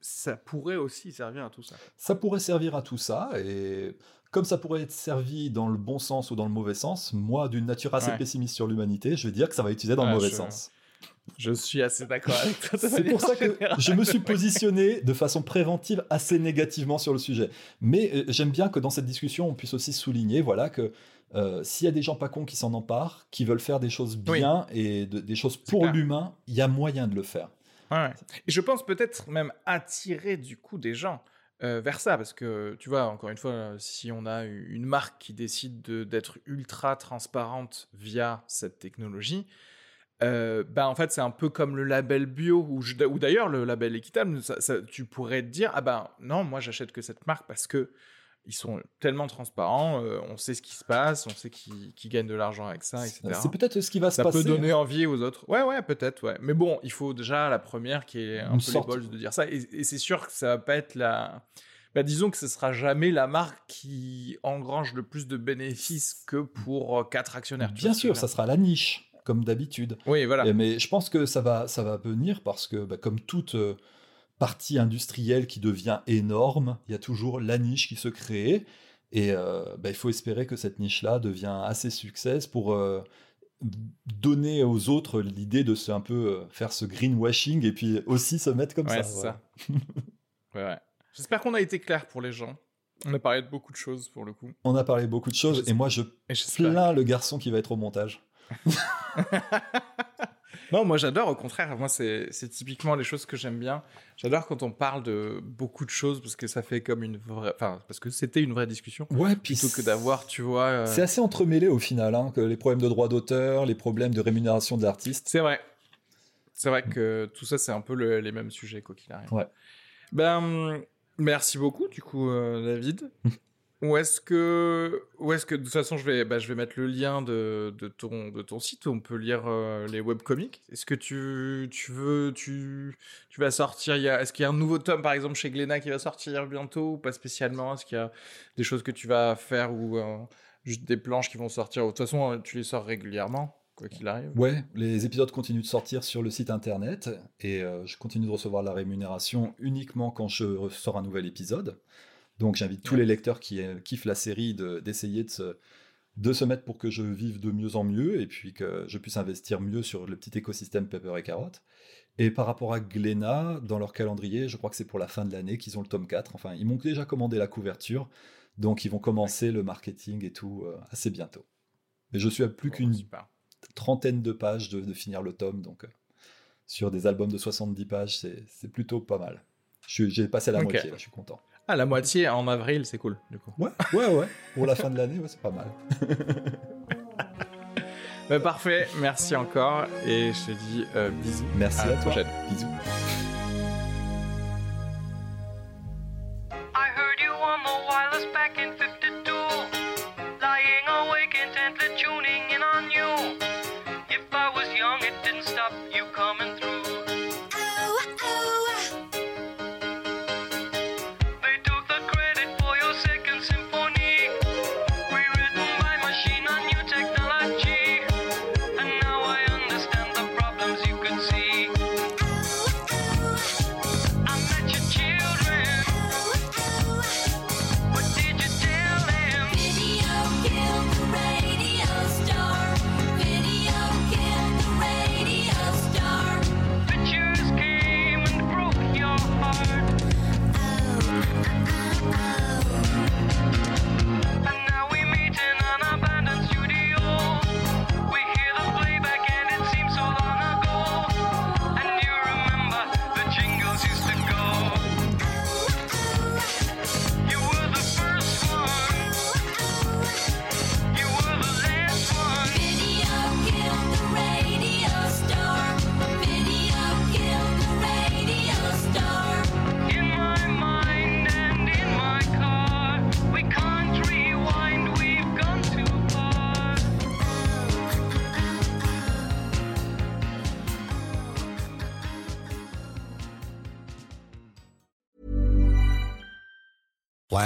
ça pourrait aussi servir à tout ça. Ça pourrait servir à tout ça, et comme ça pourrait être servi dans le bon sens ou dans le mauvais sens, moi, d'une nature assez Ouais. pessimiste sur l'humanité, je vais dire que ça va être utilisé dans Ouais, le mauvais je- sens. Je suis assez d'accord avec toi. C'est pour ça que je me suis positionné de façon préventive assez négativement sur le sujet. Mais euh, j'aime bien que dans cette discussion, on puisse aussi souligner voilà, que euh, s'il y a des gens pas cons qui s'en emparent, qui veulent faire des choses Oui. bien et de- des choses pour l'humain, il y a moyen de le faire. Et je pense peut-être même attirer du coup des gens euh, vers ça, parce que tu vois, encore une fois, si on a une marque qui décide de- d'être ultra transparente via cette technologie, euh, bah en fait c'est un peu comme le label bio ou, d'ailleurs le label équitable. tu pourrais te dire ah ben non, moi j'achète que cette marque parce que ils sont tellement transparents, euh, on sait ce qui se passe, on sait qui, qui gagne de l'argent avec ça, etc. C'est peut-être ce qui va se Ça passer. peut donner envie aux autres. Ouais, ouais, peut-être, ouais. Mais bon, il faut déjà la première qui est un Une peu sorte- les balls de dire ça. Et, et c'est sûr que ça va pas être la. Bah, disons que ce sera jamais la marque qui engrange le plus de bénéfices que pour euh, quatre actionnaires. Bien sûr, ça sera la niche, comme d'habitude. Oui, voilà. Et- Mais je pense que ça va, ça va venir parce que, bah, comme toute euh, partie industrielle qui devient énorme, il y a toujours la niche qui se crée. Et euh, bah, il faut espérer que cette niche-là devient assez succès pour euh, donner aux autres l'idée de se un peu euh, faire ce greenwashing et puis aussi se mettre comme Ouais, ça. ça. ouais, ouais. J'espère qu'on a été clair pour les gens. On a parlé de beaucoup de choses pour le coup. On a parlé beaucoup de choses et moi je plains le garçon qui va être au montage. Non, moi j'adore, au contraire, moi c'est typiquement les choses que j'aime bien. J'adore quand on parle de beaucoup de choses parce que ça fait comme une vraie. Enfin, parce que c'était une vraie discussion. Ouais, Plutôt que d'avoir, tu vois. euh, C'est assez entremêlé au final, hein, que les problèmes de droit d'auteur, les problèmes de rémunération de l'artiste. C'est vrai. C'est vrai que tout ça, c'est un peu le- les mêmes sujets, quoi qu'il arrive. Ouais. Ben, merci beaucoup, du coup, euh, David. Où est-ce que, où est-ce que, de toute façon, je vais, bah, je vais mettre le lien de, ton, de ton site où on peut lire euh, les webcomics. Est-ce que tu, tu veux, tu, tu vas sortir, il est-ce qu'il y a un nouveau tome, par exemple, chez Glénat qui va sortir bientôt ou pas spécialement? Est-ce qu'il y a des choses que tu vas faire ou euh, juste des planches qui vont sortir? De toute façon, euh, tu les sors régulièrement, quoi qu'il arrive. Ouais, les épisodes continuent de sortir sur le site internet et euh, je continue de recevoir la rémunération uniquement quand je sors un nouvel épisode. Donc j'invite tous Ouais. les lecteurs qui euh, kiffent la série de- d'essayer de, se, de se mettre pour que je vive de mieux en mieux et puis que je puisse investir mieux sur le petit écosystème Pepper et Carotte. Et par rapport à Glénat, dans leur calendrier, je crois que c'est pour la fin de l'année qu'ils ont le tome 4. Enfin, ils m'ont déjà commandé la couverture, donc ils vont commencer le marketing et tout euh, assez bientôt. Mais je suis à plus Bon, qu'une trentaine de pages de, de finir le tome, donc euh, sur des albums de 70 pages, c'est plutôt pas mal. J'ai passé la Ok. moitié, là, je suis content. Ah, la moitié en avril, c'est cool, du coup. Ouais, ouais, ouais. Pour la fin de l'année, ouais, c'est pas mal. Bah, parfait, merci encore et je te dis euh, bisous. Merci à à, la toi. prochaine. Bisous.